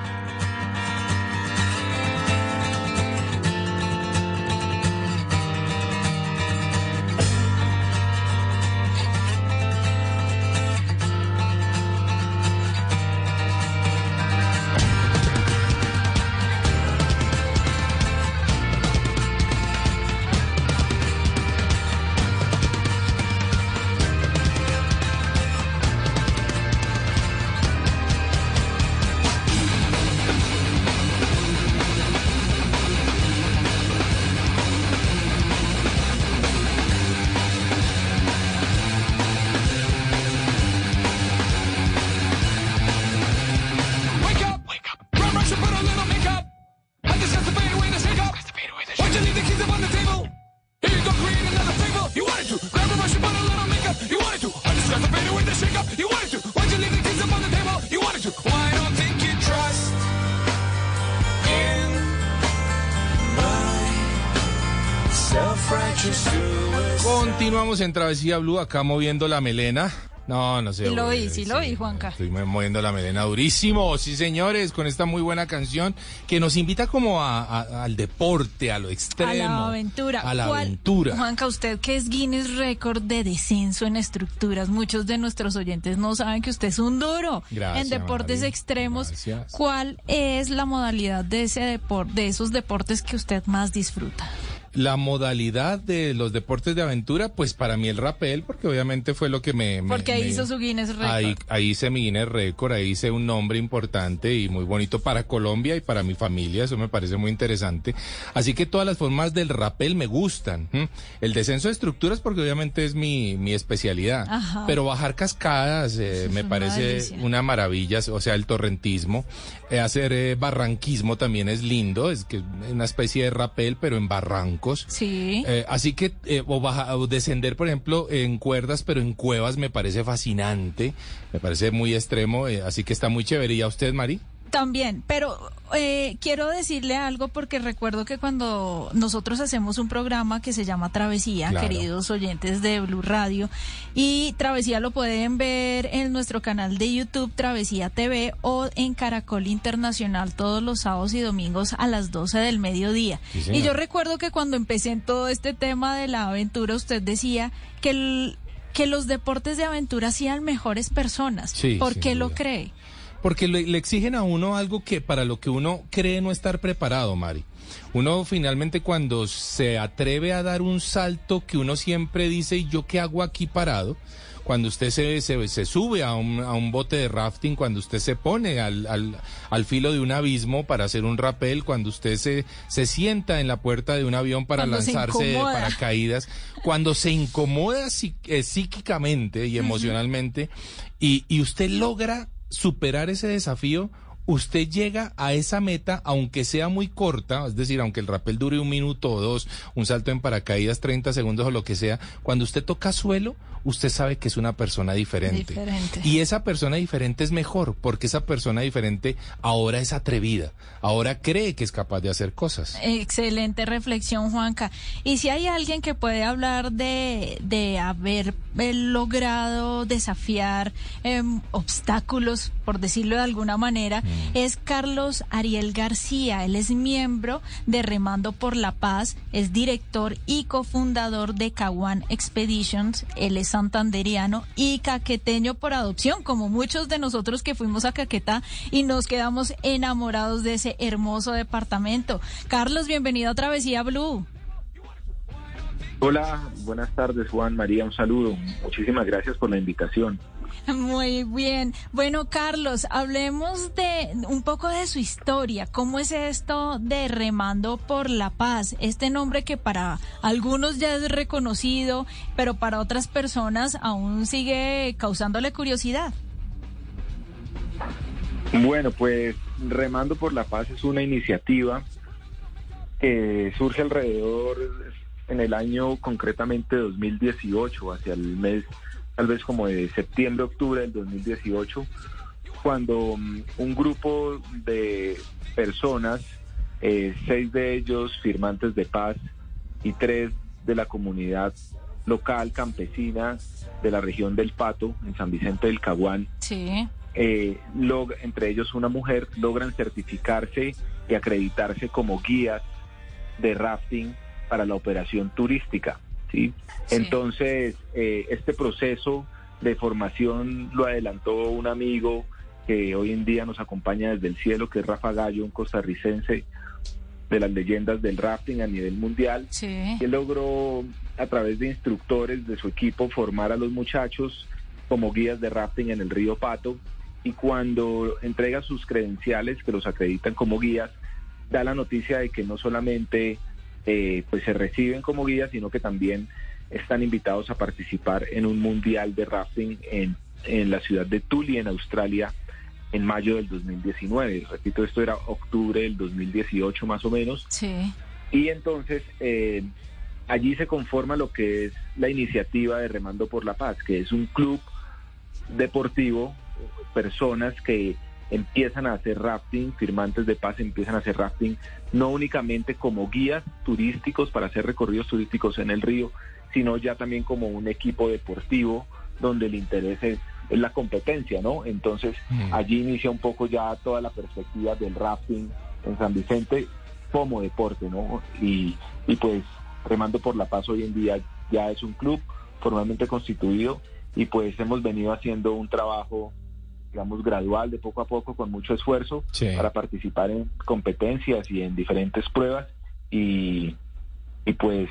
En Travesía Blue, acá moviendo la melena. No, no sé. Sí lo vi, sí lo vi, Juanca. Estoy mo- moviendo la melena durísimo, sí señores, con esta muy buena canción que nos invita como a- a- al deporte, a lo extremo. A la aventura. A la ¿Cuál- aventura. Juanca, usted que es Guinness Record de descenso en estructuras, muchos de nuestros oyentes no saben que usted es un duro Gracias, en deportes María. extremos. Gracias. ¿Cuál es la modalidad de ese depor- de esos deportes que usted más disfruta? La modalidad de los deportes de aventura, pues para mí el rappel, porque obviamente fue lo que me... me- Porque ahí me- hizo su Guinness Record. Ahí, ahí hice mi Guinness Record, ahí hice un nombre importante y muy bonito para Colombia y para mi familia, eso me parece muy interesante. Así que todas las formas del rappel me gustan. El descenso de estructuras porque obviamente es mi, mi especialidad. Ajá. Pero bajar cascadas eh, me parece delicia. una maravilla, o sea, el torrentismo. Eh, hacer eh, barranquismo también es lindo, es que una especie de rappel, pero en Sí. Eh, así que, eh, o, baja- o descender, por ejemplo, en cuerdas, pero en cuevas me parece fascinante, me parece muy extremo, eh, así que está muy chévere. ¿Y a usted, Mari? También, pero eh, quiero decirle algo porque recuerdo que cuando nosotros hacemos un programa que se llama Travesía, Claro. queridos oyentes de Blue Radio, y Travesía lo pueden ver en nuestro canal de YouTube Travesía TV o en Caracol Internacional todos los sábados y domingos a las 12 del mediodía. Sí, y yo recuerdo que cuando empecé en todo este tema de la aventura, usted decía que el- que los deportes de aventura hacían mejores personas. Sí, ¿Por qué lo cree? Porque le, le exigen a uno algo que para lo que uno cree no estar preparado, Mari. Uno finalmente cuando se atreve a dar un salto que uno siempre dice, ¿y yo qué hago aquí parado? Cuando usted se, se, se sube a un, a un bote de rafting, cuando usted se pone al, al, al filo de un abismo para hacer un rappel, cuando usted se, se sienta en la puerta de un avión para Cuando lanzarse de paracaídas, cuando se incomoda psí- eh, psíquicamente y emocionalmente y, y usted logra superar ese desafío, usted llega a esa meta, aunque sea muy corta, es decir, aunque el rappel dure un minuto o dos, un salto en paracaídas 30 segundos o lo que sea, cuando usted toca suelo, usted sabe que es una persona diferente. Diferente. Y esa persona diferente es mejor, porque esa persona diferente ahora es atrevida, ahora cree que es capaz de hacer cosas. Excelente reflexión, Juanca. Y si hay alguien que puede hablar de, de haber eh, logrado desafiar em, obstáculos, por decirlo de alguna manera, es Carlos Ariel García. Él es miembro de Remando por la Paz, es director y cofundador de Caguán Expeditions. Él es santanderiano y caqueteño por adopción, como muchos de nosotros que fuimos a Caquetá y nos quedamos enamorados de ese hermoso departamento. Carlos, bienvenido a Travesía Blue. Hola, buenas tardes Juan, María, un saludo. Muchísimas gracias por la invitación. Muy bien. Bueno, Carlos, hablemos de un poco de su historia. ¿Cómo es esto de Remando por la Paz? Este nombre que para algunos ya es reconocido, pero para otras personas aún sigue causándole curiosidad. Bueno, pues Remando por la Paz es una iniciativa que surge alrededor en el año concretamente 2018, hacia el mes tal vez como de septiembre, octubre del 2018, cuando mm, un grupo de personas, eh, seis de ellos firmantes de paz y tres de la comunidad local campesina de la región del Pato, en San Vicente del Caguán, Sí. eh, log- entre ellos una mujer, logran certificarse y acreditarse como guías de rafting para la operación turística. ¿Sí? Entonces, eh, este proceso de formación lo adelantó un amigo que hoy en día nos acompaña desde el cielo, que es Rafa Gallo, un costarricense de las leyendas del rafting a nivel mundial. Sí. que logró a través de instructores de su equipo formar a los muchachos como guías de rafting en el río Pato y cuando entrega sus credenciales que los acreditan como guías da la noticia de que no solamente eh, pues se reciben como guías sino que también están invitados a participar en un mundial de rafting en, en la ciudad de Tuli en Australia en mayo del 2019 repito esto era octubre del 2018 más o menos Sí. y entonces eh, allí se conforma lo que es la iniciativa de Remando por la Paz, que es un club deportivo, personas que empiezan a hacer rafting, firmantes de paz empiezan a hacer rafting, no únicamente como guías turísticos para hacer recorridos turísticos en el río, sino ya también como un equipo deportivo donde el interés es, es la competencia, ¿no? Entonces Mm. allí inicia un poco ya toda la perspectiva del rafting en San Vicente como deporte, ¿no? Y, y pues Remando por la Paz hoy en día ya es un club formalmente constituido y pues hemos venido haciendo un trabajo digamos gradual de poco a poco con mucho esfuerzo Sí. para participar en competencias y en diferentes pruebas y, y pues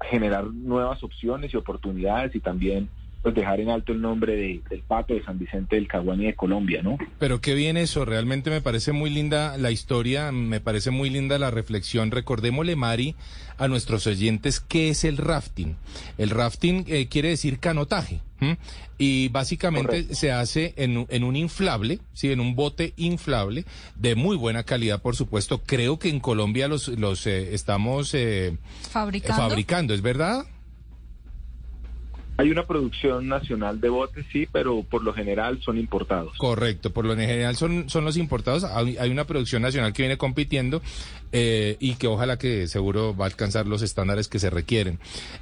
generar nuevas opciones y oportunidades y también pues dejar en alto el nombre de- del Pato de San Vicente del Caguán y de Colombia, ¿no? Pero qué bien eso, realmente me parece muy linda la historia, me parece muy linda la reflexión. Recordémosle, Mari, a nuestros oyentes qué es el rafting. El rafting eh, quiere decir canotaje. ¿m? Y básicamente se hace en, un- en un inflable, sí, en un bote inflable de muy buena calidad, por supuesto. Creo que en Colombia los, los eh, estamos eh, Fabricando. fabricando, ¿es verdad? Hay una producción nacional de botes, sí, pero por lo general son importados. Correcto, por lo general son, son los importados. Hay, hay una producción nacional que viene compitiendo eh, y que ojalá que seguro va a alcanzar los estándares que se requieren.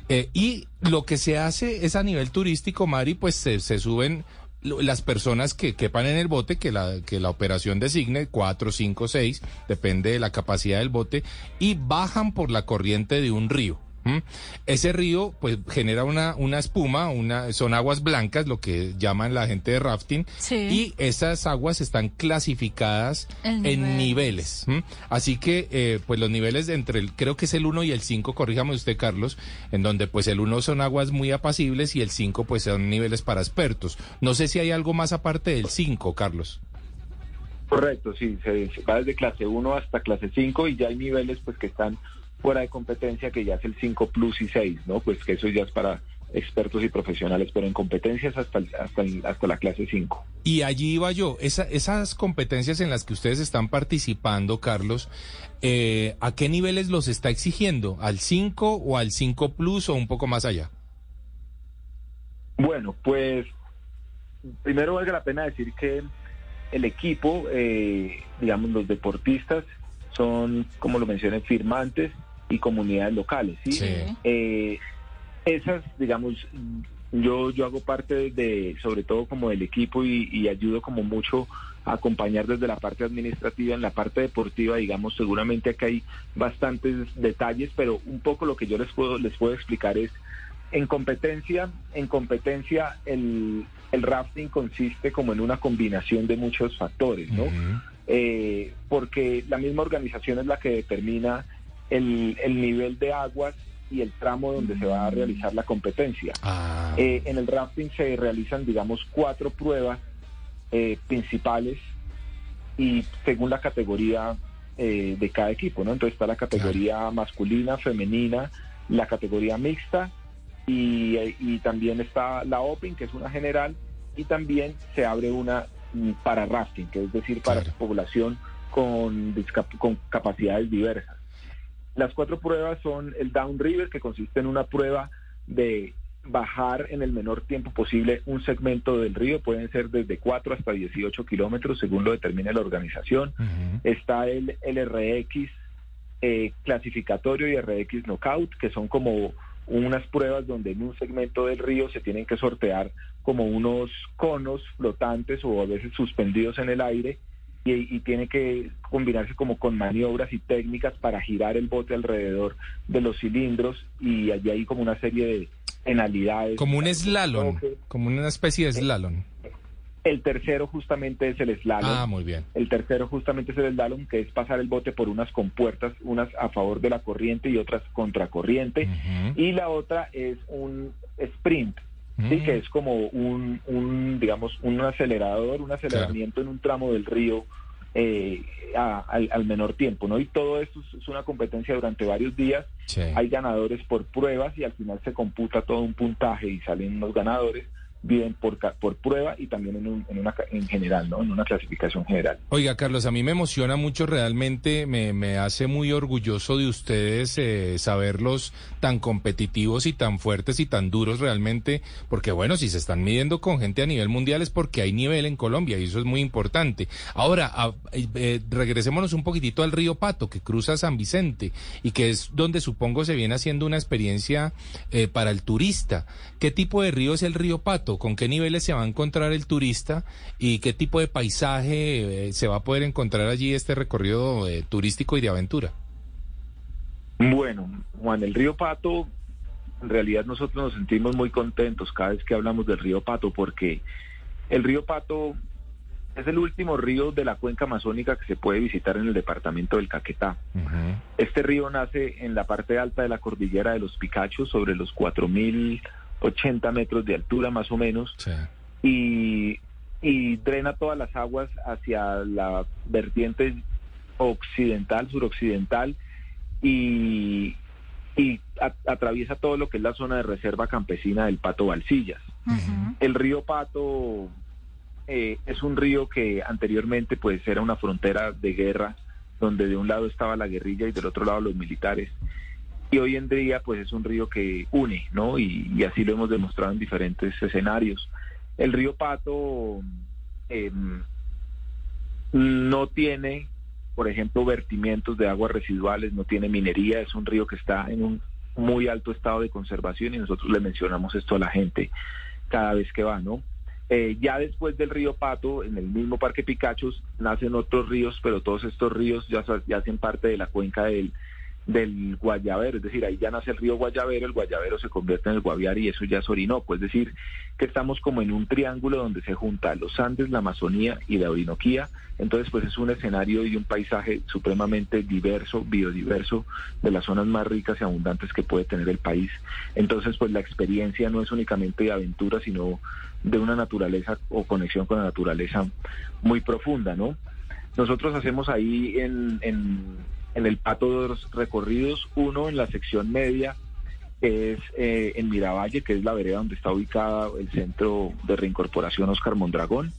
Eh, y lo que se hace es a nivel turístico, Mari, pues se, se suben las personas que quepan en el bote, que la, que la operación designe, cuatro, cinco, seis, depende de la capacidad del bote, y bajan por la corriente de un río. ¿M? Ese río pues genera una, una espuma, una, son aguas blancas, lo que llaman la gente de rafting, Sí. y esas aguas están clasificadas En en, niveles. niveles. ¿m? Así que eh, pues los niveles de entre el, creo que es el 1 y el 5, corríjame usted Carlos, en donde pues el 1 son aguas muy apacibles y el 5 pues son niveles para expertos. No sé si hay algo más aparte del 5, Carlos. Correcto, sí, se, se va desde clase 1 hasta clase 5 y ya hay niveles pues que están fuera de competencia que ya es el 5 plus y 6, ¿no? Pues que eso ya es para expertos y profesionales, pero en competencias hasta, el- hasta, el- hasta la clase 5. Y allí iba yo, Esa- esas competencias en las que ustedes están participando, Carlos, eh, ¿a qué niveles los está exigiendo? ¿Al 5 o al 5 plus o un poco más allá? Bueno, pues primero valga la pena decir que el equipo, eh, digamos los deportistas, son, como lo mencioné, firmantes y comunidades locales, ¿sí? Sí. Eh, esas, digamos, yo, yo hago parte de, sobre todo como del equipo y, y ayudo como mucho a acompañar desde la parte administrativa, en la parte deportiva, digamos, seguramente acá hay bastantes detalles, pero un poco lo que yo les puedo, les puedo explicar es, en competencia, en competencia el, el rafting consiste como en una combinación de muchos factores, ¿no? Eh, porque la misma organización es la que determina el, el nivel de aguas y el tramo donde se va a realizar la competencia. Ah. Eh, en el rafting se realizan, digamos, cuatro pruebas eh, principales y según la categoría eh, de cada equipo, ¿no? Entonces está la categoría masculina, femenina, la categoría mixta y, y también está la Open, que es una general, y también se abre una mm, para rafting, que es decir, para población con, con capacidades diversas. Las cuatro pruebas son el downriver, que consiste en una prueba de bajar en el menor tiempo posible un segmento del río, pueden ser desde 4 hasta 18 kilómetros, según lo determine la organización. Está el LRX eh, clasificatorio y RX knockout, que son como unas pruebas donde en un segmento del río se tienen que sortear como unos conos flotantes o a veces suspendidos en el aire y, y tiene que combinarse como con maniobras y técnicas para girar el bote alrededor de los cilindros y allí hay como una serie de penalidades. Como un slalom, como una especie de slalom. El tercero justamente es el slalom. Ah, muy bien. El tercero justamente es el slalom, que es pasar el bote por unas compuertas, unas a favor de la corriente y otras contracorriente. Y la otra es un sprint, ¿sí? que es como un, un, digamos, un acelerador, un aceleramiento en un tramo del río eh, a- al, al menor tiempo, ¿no? Y todo esto es- es una competencia durante varios días. Hay ganadores por pruebas y al final se computa todo un puntaje y salen los ganadores bien por, por prueba y también en, un- en una en general, ¿no? En una clasificación general. Oiga, Carlos, a mí me emociona mucho realmente, me, me hace muy orgulloso de ustedes eh, saberlos tan competitivos y tan fuertes y tan duros realmente, porque bueno, si se están midiendo con gente a nivel mundial es porque hay nivel en Colombia y eso es muy importante. Ahora, a- eh, regresémonos un poquitito al río Pato, que cruza San Vicente y que es donde supongo se viene haciendo una experiencia eh, para el turista. ¿Qué tipo de río es el río Pato? ¿Con qué niveles se va a encontrar el turista? ¿Y qué tipo de paisaje eh, se va a poder encontrar allí este recorrido eh, turístico y de aventura? Bueno, Juan, el río Pato, en realidad nosotros nos sentimos muy contentos cada vez que hablamos del río Pato, porque el río Pato es el último río de la cuenca amazónica que se puede visitar en el departamento del Caquetá. Este río nace en la parte alta de la cordillera de los Picachos, sobre los 4.080 metros de altura más o menos, y, y drena todas las aguas hacia la vertiente occidental, suroccidental, y, y a- atraviesa todo lo que es la zona de reserva campesina del Pato Balsillas. El río Pato eh, es un río que anteriormente pues era una frontera de guerra donde de un lado estaba la guerrilla y del otro lado los militares y hoy en día pues es un río que une, ¿no? Y, y así lo hemos demostrado en diferentes escenarios. El río Pato em, no tiene, por ejemplo, vertimientos de aguas residuales, no tiene minería, es un río que está en un muy alto estado de conservación y nosotros le mencionamos esto a la gente cada vez que va, ¿no? Eh, ya después del río Pato, en el mismo Parque Picachos, nacen otros ríos, pero todos estos ríos ya, ya hacen parte de la cuenca del, del Guayabero, es decir, ahí ya nace el río Guayabero, el Guayabero se convierte en el Guaviare y eso ya es Orinoco, es decir, que estamos como en un triángulo donde se junta los Andes, la Amazonía y la Orinoquía, entonces pues es un escenario y un paisaje supremamente diverso, biodiverso, de las zonas más ricas y abundantes que puede tener el país. Entonces pues la experiencia no es únicamente de aventura, sino de una naturaleza o conexión con la naturaleza muy profunda, ¿no? Nosotros hacemos ahí en, en, en el Pato dos recorridos, uno en la sección media, es eh, en Miravalle, que es la vereda donde está ubicado el centro de reincorporación Oscar Mondragón.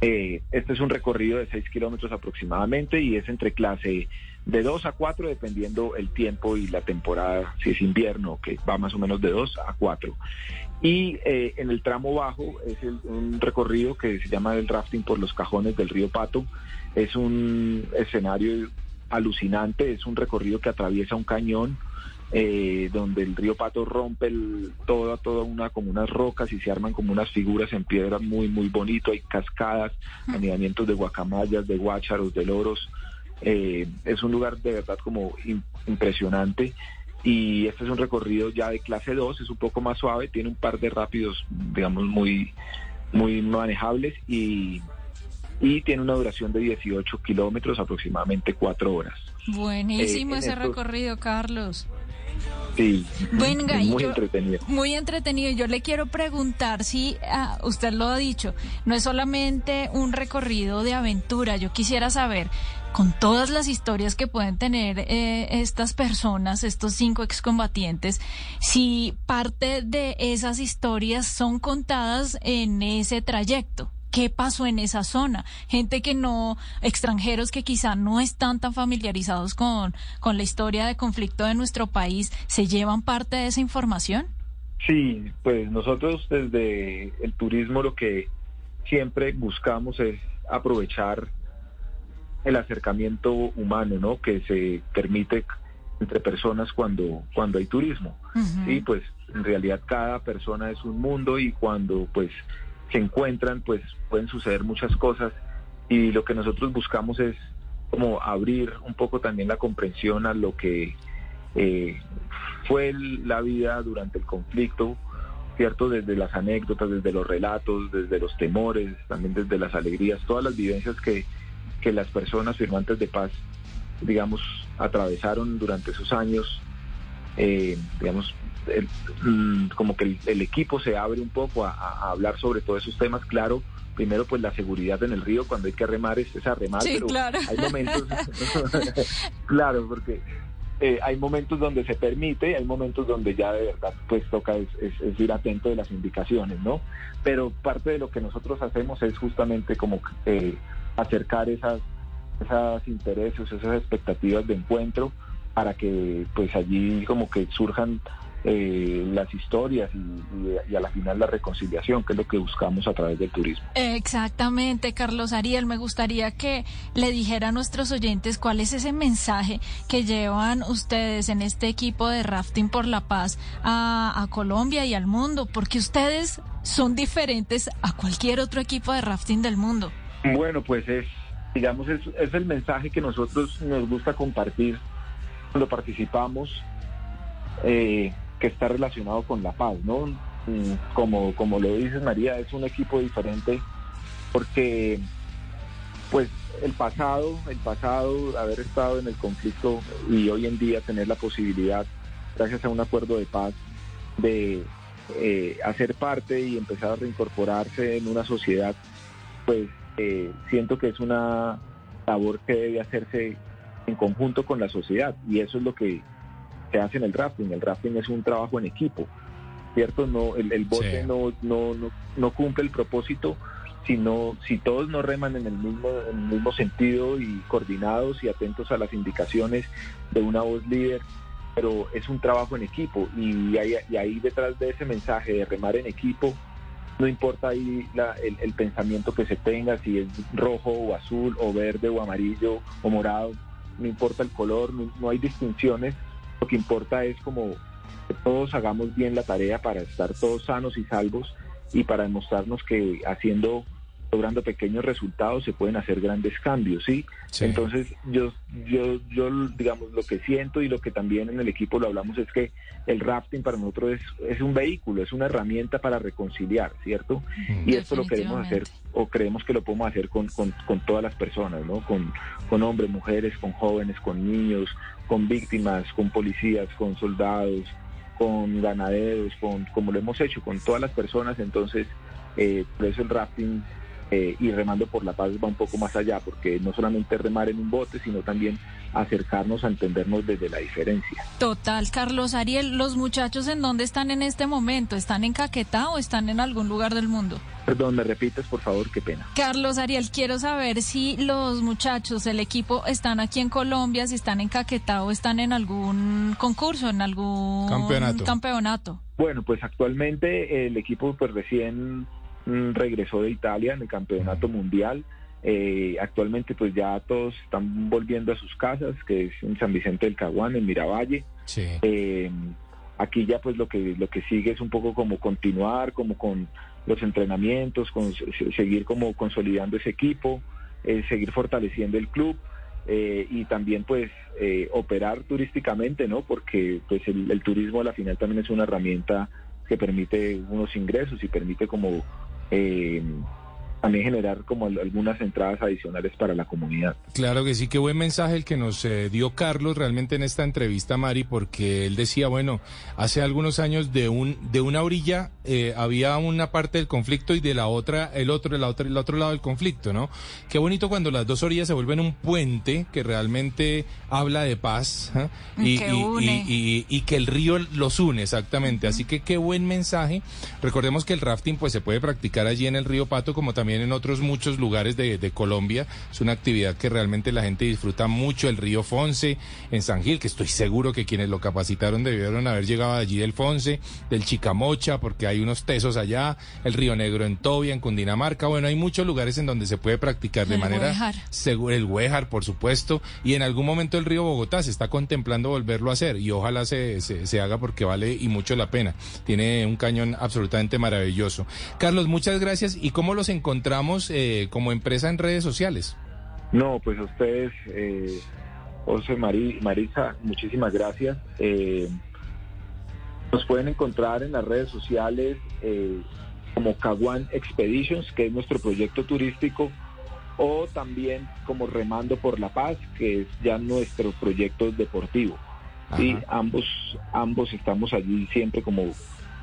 Eh, este es un recorrido de 6 kilómetros aproximadamente y es entre clase de 2 a 4 dependiendo el tiempo y la temporada, si es invierno, que va más o menos de 2 a 4. Y eh, en el tramo bajo es el- un recorrido que se llama el rafting por los cajones del río Pato. Es un escenario alucinante, es un recorrido que atraviesa un cañón eh, donde el río Pato rompe el, toda, toda una, como unas rocas y se arman como unas figuras en piedra muy, muy bonito. Hay cascadas, anidamientos de guacamayas, de guácharos, de loros. Eh, es un lugar de verdad como im- impresionante. Y este es un recorrido ya de clase 2, es un poco más suave, tiene un par de rápidos, digamos, muy, muy manejables y, y tiene una duración de 18 kilómetros, aproximadamente 4 horas. Buenísimo Eh, ese estos- recorrido, Carlos. Sí, Venga, muy yo- entretenido. Muy entretenido. Yo le quiero preguntar si ah, usted lo ha dicho, no es solamente un recorrido de aventura. Yo quisiera saber, con todas las historias que pueden tener eh, estas personas, estos cinco excombatientes, si parte de esas historias son contadas en ese trayecto. ¿Qué pasó en esa zona? Gente que no, extranjeros que quizá no están tan familiarizados con, con la historia de conflicto de nuestro país, ¿se llevan parte de esa información? Sí, pues nosotros desde el turismo lo que siempre buscamos es aprovechar el acercamiento humano, ¿no? Que se permite entre personas cuando cuando hay turismo. Sí, pues en realidad cada persona es un mundo y cuando pues se encuentran, pues pueden suceder muchas cosas y lo que nosotros buscamos es como abrir un poco también la comprensión a lo que eh, fue la vida durante el conflicto, ¿cierto? Desde las anécdotas, desde los relatos, desde los temores, también desde las alegrías, todas las vivencias que, que las personas firmantes de paz, digamos, atravesaron durante esos años, eh, digamos, el- mm, como que el, el equipo se abre un poco a, hablar sobre todos esos temas, claro. Primero, pues la seguridad en el río, cuando hay que remar es, es a remar, Sí, pero claro. hay momentos, claro, porque eh, hay momentos donde se permite y hay momentos donde ya de verdad pues toca es, es- es ir atento de las indicaciones, ¿no? Pero parte de lo que nosotros hacemos es justamente como eh, acercar esas, esas intereses, esas expectativas de encuentro para que pues allí como que surjan eh, las historias y, a la final la reconciliación, que es lo que buscamos a través del turismo. Exactamente, Carlos Ariel. Me gustaría que le dijera a nuestros oyentes cuál es ese mensaje que llevan ustedes en este equipo de Rafting por la Paz a, a Colombia y al mundo, porque ustedes son diferentes a cualquier otro equipo de rafting del mundo. Bueno, pues es, digamos, es, es el mensaje que nosotros nos gusta compartir cuando participamos, eh, que está relacionado con la paz, ¿no? Mm, Como, como lo dices, María, es un equipo diferente porque, pues, el pasado, el pasado, haber estado en el conflicto y hoy en día tener la posibilidad, gracias a un acuerdo de paz, de eh, hacer parte y empezar a reincorporarse en una sociedad pues eh, siento que es una labor que debe hacerse en conjunto con la sociedad y eso es lo que se hace en el rafting. El rafting es un trabajo en equipo, ¿cierto? No, el, el bote Sí. no, no, no, no cumple el propósito sino si todos no reman en el mismo en el mismo sentido y coordinados y atentos a las indicaciones de una voz líder pero es un trabajo en equipo y ahí, y ahí detrás de ese mensaje de remar en equipo no importa ahí la- el, el pensamiento que se tenga, si es rojo o azul o verde o amarillo o morado, no importa el color, no, no hay distinciones, lo que importa es como todos hagamos bien la tarea para estar todos sanos y salvos y para demostrarnos que haciendo, logrando pequeños resultados se pueden hacer grandes cambios, ¿sí? Sí. Entonces yo, yo, yo, digamos, lo que siento y lo que también en el equipo lo hablamos es que el rafting para nosotros es, es un vehículo, es una herramienta para reconciliar, ¿cierto? Y esto lo queremos hacer o creemos que lo podemos hacer con, con, con todas las personas, ¿no? Con, con hombres, mujeres, con jóvenes, con niños, con víctimas, con policías, con soldados, con ganaderos, con como lo hemos hecho con todas las personas. Entonces, eh, por eso el rafting eh, y remando por la paz va un poco más allá, porque no solamente remar en un bote, sino también acercarnos a entendernos desde la diferencia. Total, Carlos Ariel, ¿los muchachos en dónde están en este momento? ¿Están en Caquetá o están en algún lugar del mundo? Perdón, me repites, por favor, qué pena. Carlos Ariel, quiero saber si los muchachos, el equipo, están aquí en Colombia, si están en Caquetá o están en algún concurso, en algún Campeonato. campeonato. Bueno, pues actualmente el equipo pues recién regresó de Italia en el campeonato mundial. Eh, actualmente pues ya todos están volviendo a sus casas, que es en San Vicente del Caguán, en Miravalle. Sí. Eh, aquí ya pues lo que lo que sigue es un poco como continuar, como con los entrenamientos, con se- seguir como consolidando ese equipo, eh, seguir fortaleciendo el club eh, y también pues eh, operar turísticamente, ¿no? Porque pues el, el turismo a la final también es una herramienta que permite unos ingresos y permite como eh, también generar como algunas entradas adicionales para la comunidad. Claro que sí, qué buen mensaje el que nos eh, dio Carlos realmente en esta entrevista, Mari, porque él decía, bueno, hace algunos años de un de una orilla eh, había una parte del conflicto y de la otra el otro, el otro, el otro lado del conflicto, ¿no? Qué bonito cuando las dos orillas se vuelven un puente que realmente habla de paz ¿eh? y, Que y- une. y- y- y que el río los une, exactamente. Así que qué buen mensaje. Recordemos que el rafting pues se puede practicar allí en el río Pato como también en otros muchos lugares de, de Colombia. Es una actividad que realmente la gente disfruta mucho. El río Fonse en San Gil, que estoy seguro que quienes lo capacitaron debieron haber llegado allí del Fonse, del Chicamocha, porque hay unos tesos allá, el río Negro en Tobia, en Cundinamarca. Bueno, hay muchos lugares en donde se puede practicar de El manera segura. El Güejar, por supuesto. Y en algún momento el río Bogotá se está contemplando volverlo a hacer y ojalá se, se, se haga porque vale y mucho la pena. Tiene un cañón absolutamente maravilloso. Carlos, muchas gracias. ¿Y cómo los encontramos eh, como empresa en redes sociales? No, pues a ustedes, eh, José Mari, Marisa, muchísimas gracias. Eh, nos pueden encontrar en las redes sociales eh, como Caguán Expeditions, que es nuestro proyecto turístico, o también como Remando por la Paz, que es ya nuestro proyecto deportivo. Y ambos, ambos estamos allí siempre como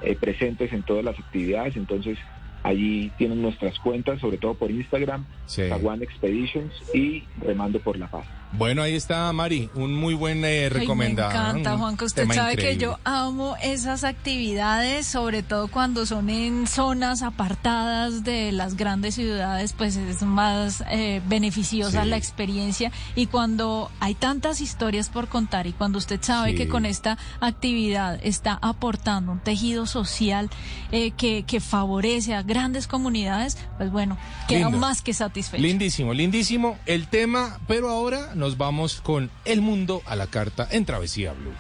eh, presentes en todas las actividades, entonces allí tienen nuestras cuentas, sobre todo por Instagram, Sí. Expeditions y Remando por la Paz. Bueno, ahí está Mari, un muy buen eh, Ay, recomendado. me encanta, un Juanca. Usted sabe que yo amo esas actividades, sobre todo cuando son en zonas apartadas de las grandes ciudades, pues es más eh, beneficiosa Sí. la experiencia. Y cuando hay tantas historias por contar y cuando usted sabe Sí. que con esta actividad está aportando un tejido social eh, que, que favorece a grandes comunidades, pues bueno, queda Lindo. más que satisfecho. Lindísimo, lindísimo el tema, pero ahora nos vamos con El Mundo a la Carta en Travesía Blue.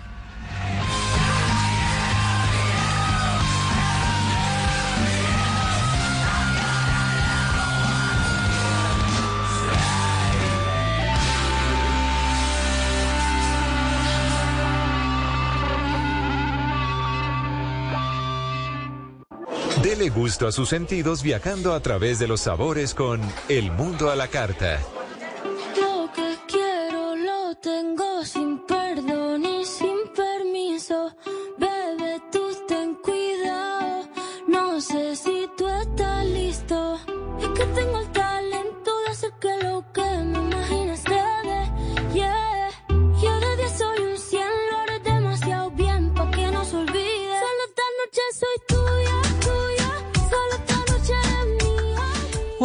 Dele gusto a sus sentidos viajando a través de los sabores con El Mundo a la Carta. Lo que quiero lo tengo sin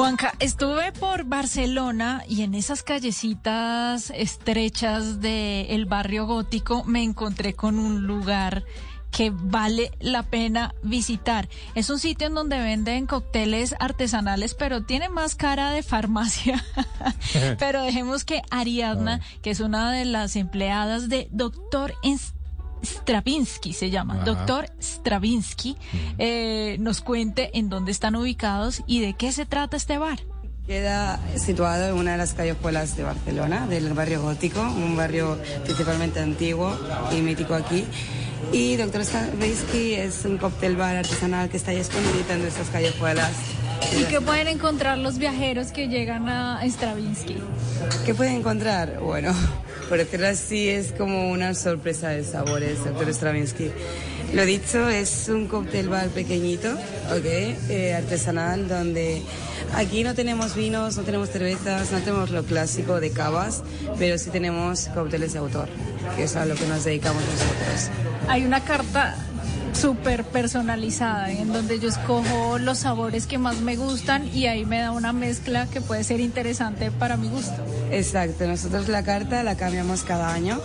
Juanca, estuve por Barcelona y en esas callecitas estrechas del barrio gótico me encontré con un lugar que vale la pena visitar. Es un sitio en donde venden cócteles artesanales, pero tiene más cara de farmacia. pero dejemos que Ariadna, que es una de las empleadas de Doctor Stravinsky se llama, Ajá. Doctor Stravinsky, eh, nos cuente en dónde están ubicados y de qué se trata este bar. Queda situado en una de las callejuelas de Barcelona, del barrio gótico, un barrio principalmente antiguo y mítico aquí. Y Doctor Stravinsky es un cóctel bar artesanal que está ahí escondidito en nuestras callejuelas. ¿Y qué pueden encontrar los viajeros que llegan a Stravinsky? ¿Qué pueden encontrar? Bueno, por decirlo así, es como una sorpresa de sabores, Doctor Stravinsky. Lo dicho, es un cóctel bar pequeñito, ¿ok? Eh, artesanal, donde aquí no tenemos vinos, no tenemos cervezas, no tenemos lo clásico de cavas, pero sí tenemos cócteles de autor, que es a lo que nos dedicamos nosotros. Hay una carta súper personalizada en donde yo escojo los sabores que más me gustan y ahí me da una mezcla que puede ser interesante para mi gusto. Exacto, nosotros la carta la cambiamos cada año.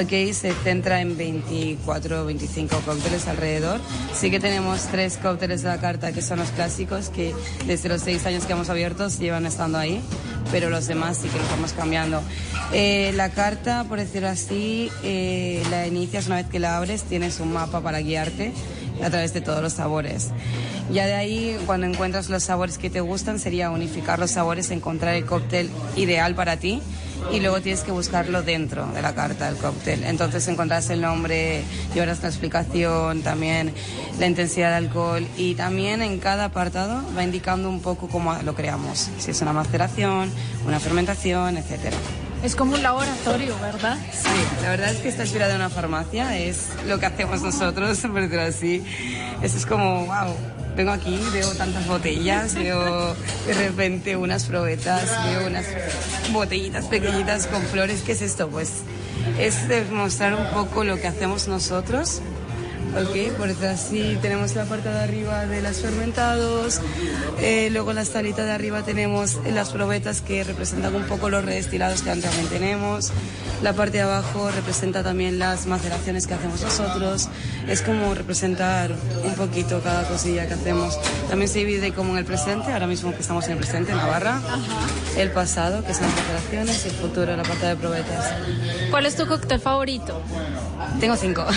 Ok, se centra en 24 o 25 cócteles alrededor. Sí que tenemos tres cócteles de la carta que son los clásicos, que desde los seis años que hemos abierto llevan estando ahí, pero los demás sí que los vamos cambiando. Eh, la carta, por decirlo así, eh, la inicias una vez que la abres, tienes un mapa para guiarte a través de todos los sabores. Ya de ahí, cuando encuentras los sabores que te gustan, sería unificar los sabores, encontrar el cóctel ideal para ti y luego tienes que buscarlo dentro de la carta del cóctel. Entonces encontrás el nombre, llevarás la explicación, también la intensidad de alcohol y también en cada apartado va indicando un poco cómo lo creamos, si es una maceración, una fermentación, etcétera. Es como un laboratorio, ¿verdad? Sí, la verdad es que está inspirada en una farmacia, es lo que hacemos nosotros, por decirlo así. Eso es como, wow, vengo aquí, veo tantas botellas, veo de repente unas probetas, veo unas botellitas pequeñitas con flores. ¿Qué es esto? Pues es demostrar un poco lo que hacemos nosotros. Ok, por decirlo así tenemos la parte de arriba de los fermentados, eh, luego en la tablita de arriba tenemos las probetas que representan un poco los redestilados que también tenemos, la parte de abajo representa también las maceraciones que hacemos nosotros, es como representar un poquito cada cosilla que hacemos. También se divide como en el presente, ahora mismo que estamos en el presente, en la barra, el pasado, que son las maceraciones, y el futuro, la parte de probetas. ¿Cuál es tu cóctel favorito? Tengo cinco.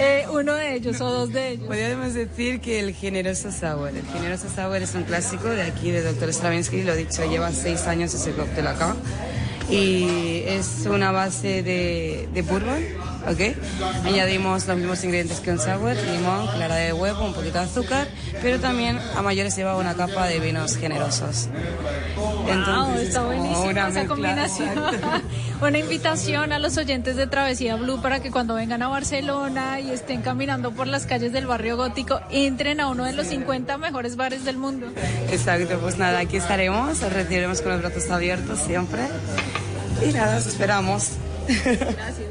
Eh, uno de ellos o dos de ellos. Podríamos decir que el generoso sour. El generoso sour es un clásico de aquí, de Dr. Stravinsky, lo dicho, lleva seis años ese cóctel acá. Y es una base de, de bourbon, ¿ok? Añadimos los mismos ingredientes que un sour, limón, clara de huevo, un poquito de azúcar, pero también a mayores lleva una capa de vinos generosos. Wow, está buenísima esa mezcla, combinación. Una invitación a los oyentes de Travesía Blue para que cuando vengan a Barcelona y estén caminando por las calles del barrio gótico, entren a uno de los 50 mejores bares del mundo. Exacto, pues nada, aquí estaremos, os recibiremos con los brazos abiertos siempre. Y nada, os esperamos. Lo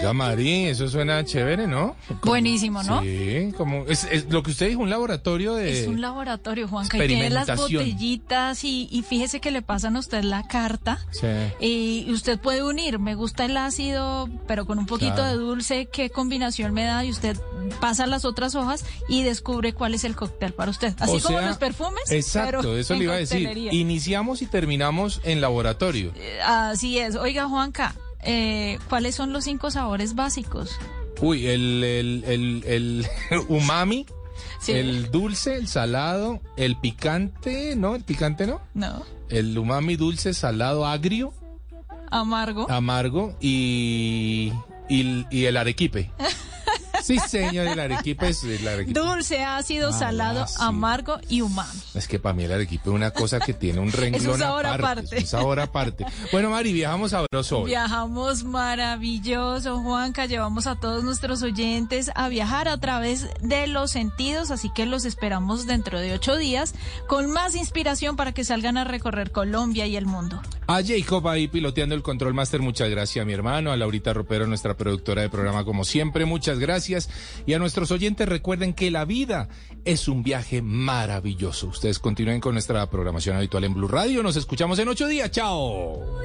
Oiga, Mari, eso suena chévere, ¿no? Buenísimo, ¿no? Sí, como es, es lo que usted dijo, un laboratorio de... Es un laboratorio, Juanca, y tiene las botellitas y, y fíjese que le pasan a usted la carta Sí. y usted puede unir, me gusta el ácido, pero con un poquito Claro. de dulce, qué combinación me da y usted pasa las otras hojas y descubre cuál es el cóctel para usted. Así O como sea, los perfumes. Exacto, pero eso le iba a decir. Iniciamos y terminamos en laboratorio. Así es. Oiga, Juanca, eh, ¿cuáles son los cinco sabores básicos? Uy, el, el, el, el umami, Sí. el dulce, el salado, el picante, ¿no? El picante no. No. El umami dulce, salado, agrio, Amargo. amargo y, y, y el arequipe. Sí, señor, el arequipe es el arequipe. Dulce, ácido, Ah, salado, amargo y umami. Es que para mí el arequipe es una cosa que tiene un renglón sabor aparte, aparte. es un sabor aparte. Bueno, Mari, viajamos sabroso hoy. Viajamos maravilloso, Juanca. Llevamos a todos nuestros oyentes a viajar a través de los sentidos, así que los esperamos dentro de ocho días con más inspiración para que salgan a recorrer Colombia y el mundo. A Jacob ahí piloteando el Control Master, muchas gracias a mi hermano, a Laurita Ropero, nuestra productora de programa como siempre, muchas Y a nuestros oyentes recuerden que la vida es un viaje maravilloso. Ustedes continúen con nuestra programación habitual en Blue Radio. Nos escuchamos en ocho días. Chao.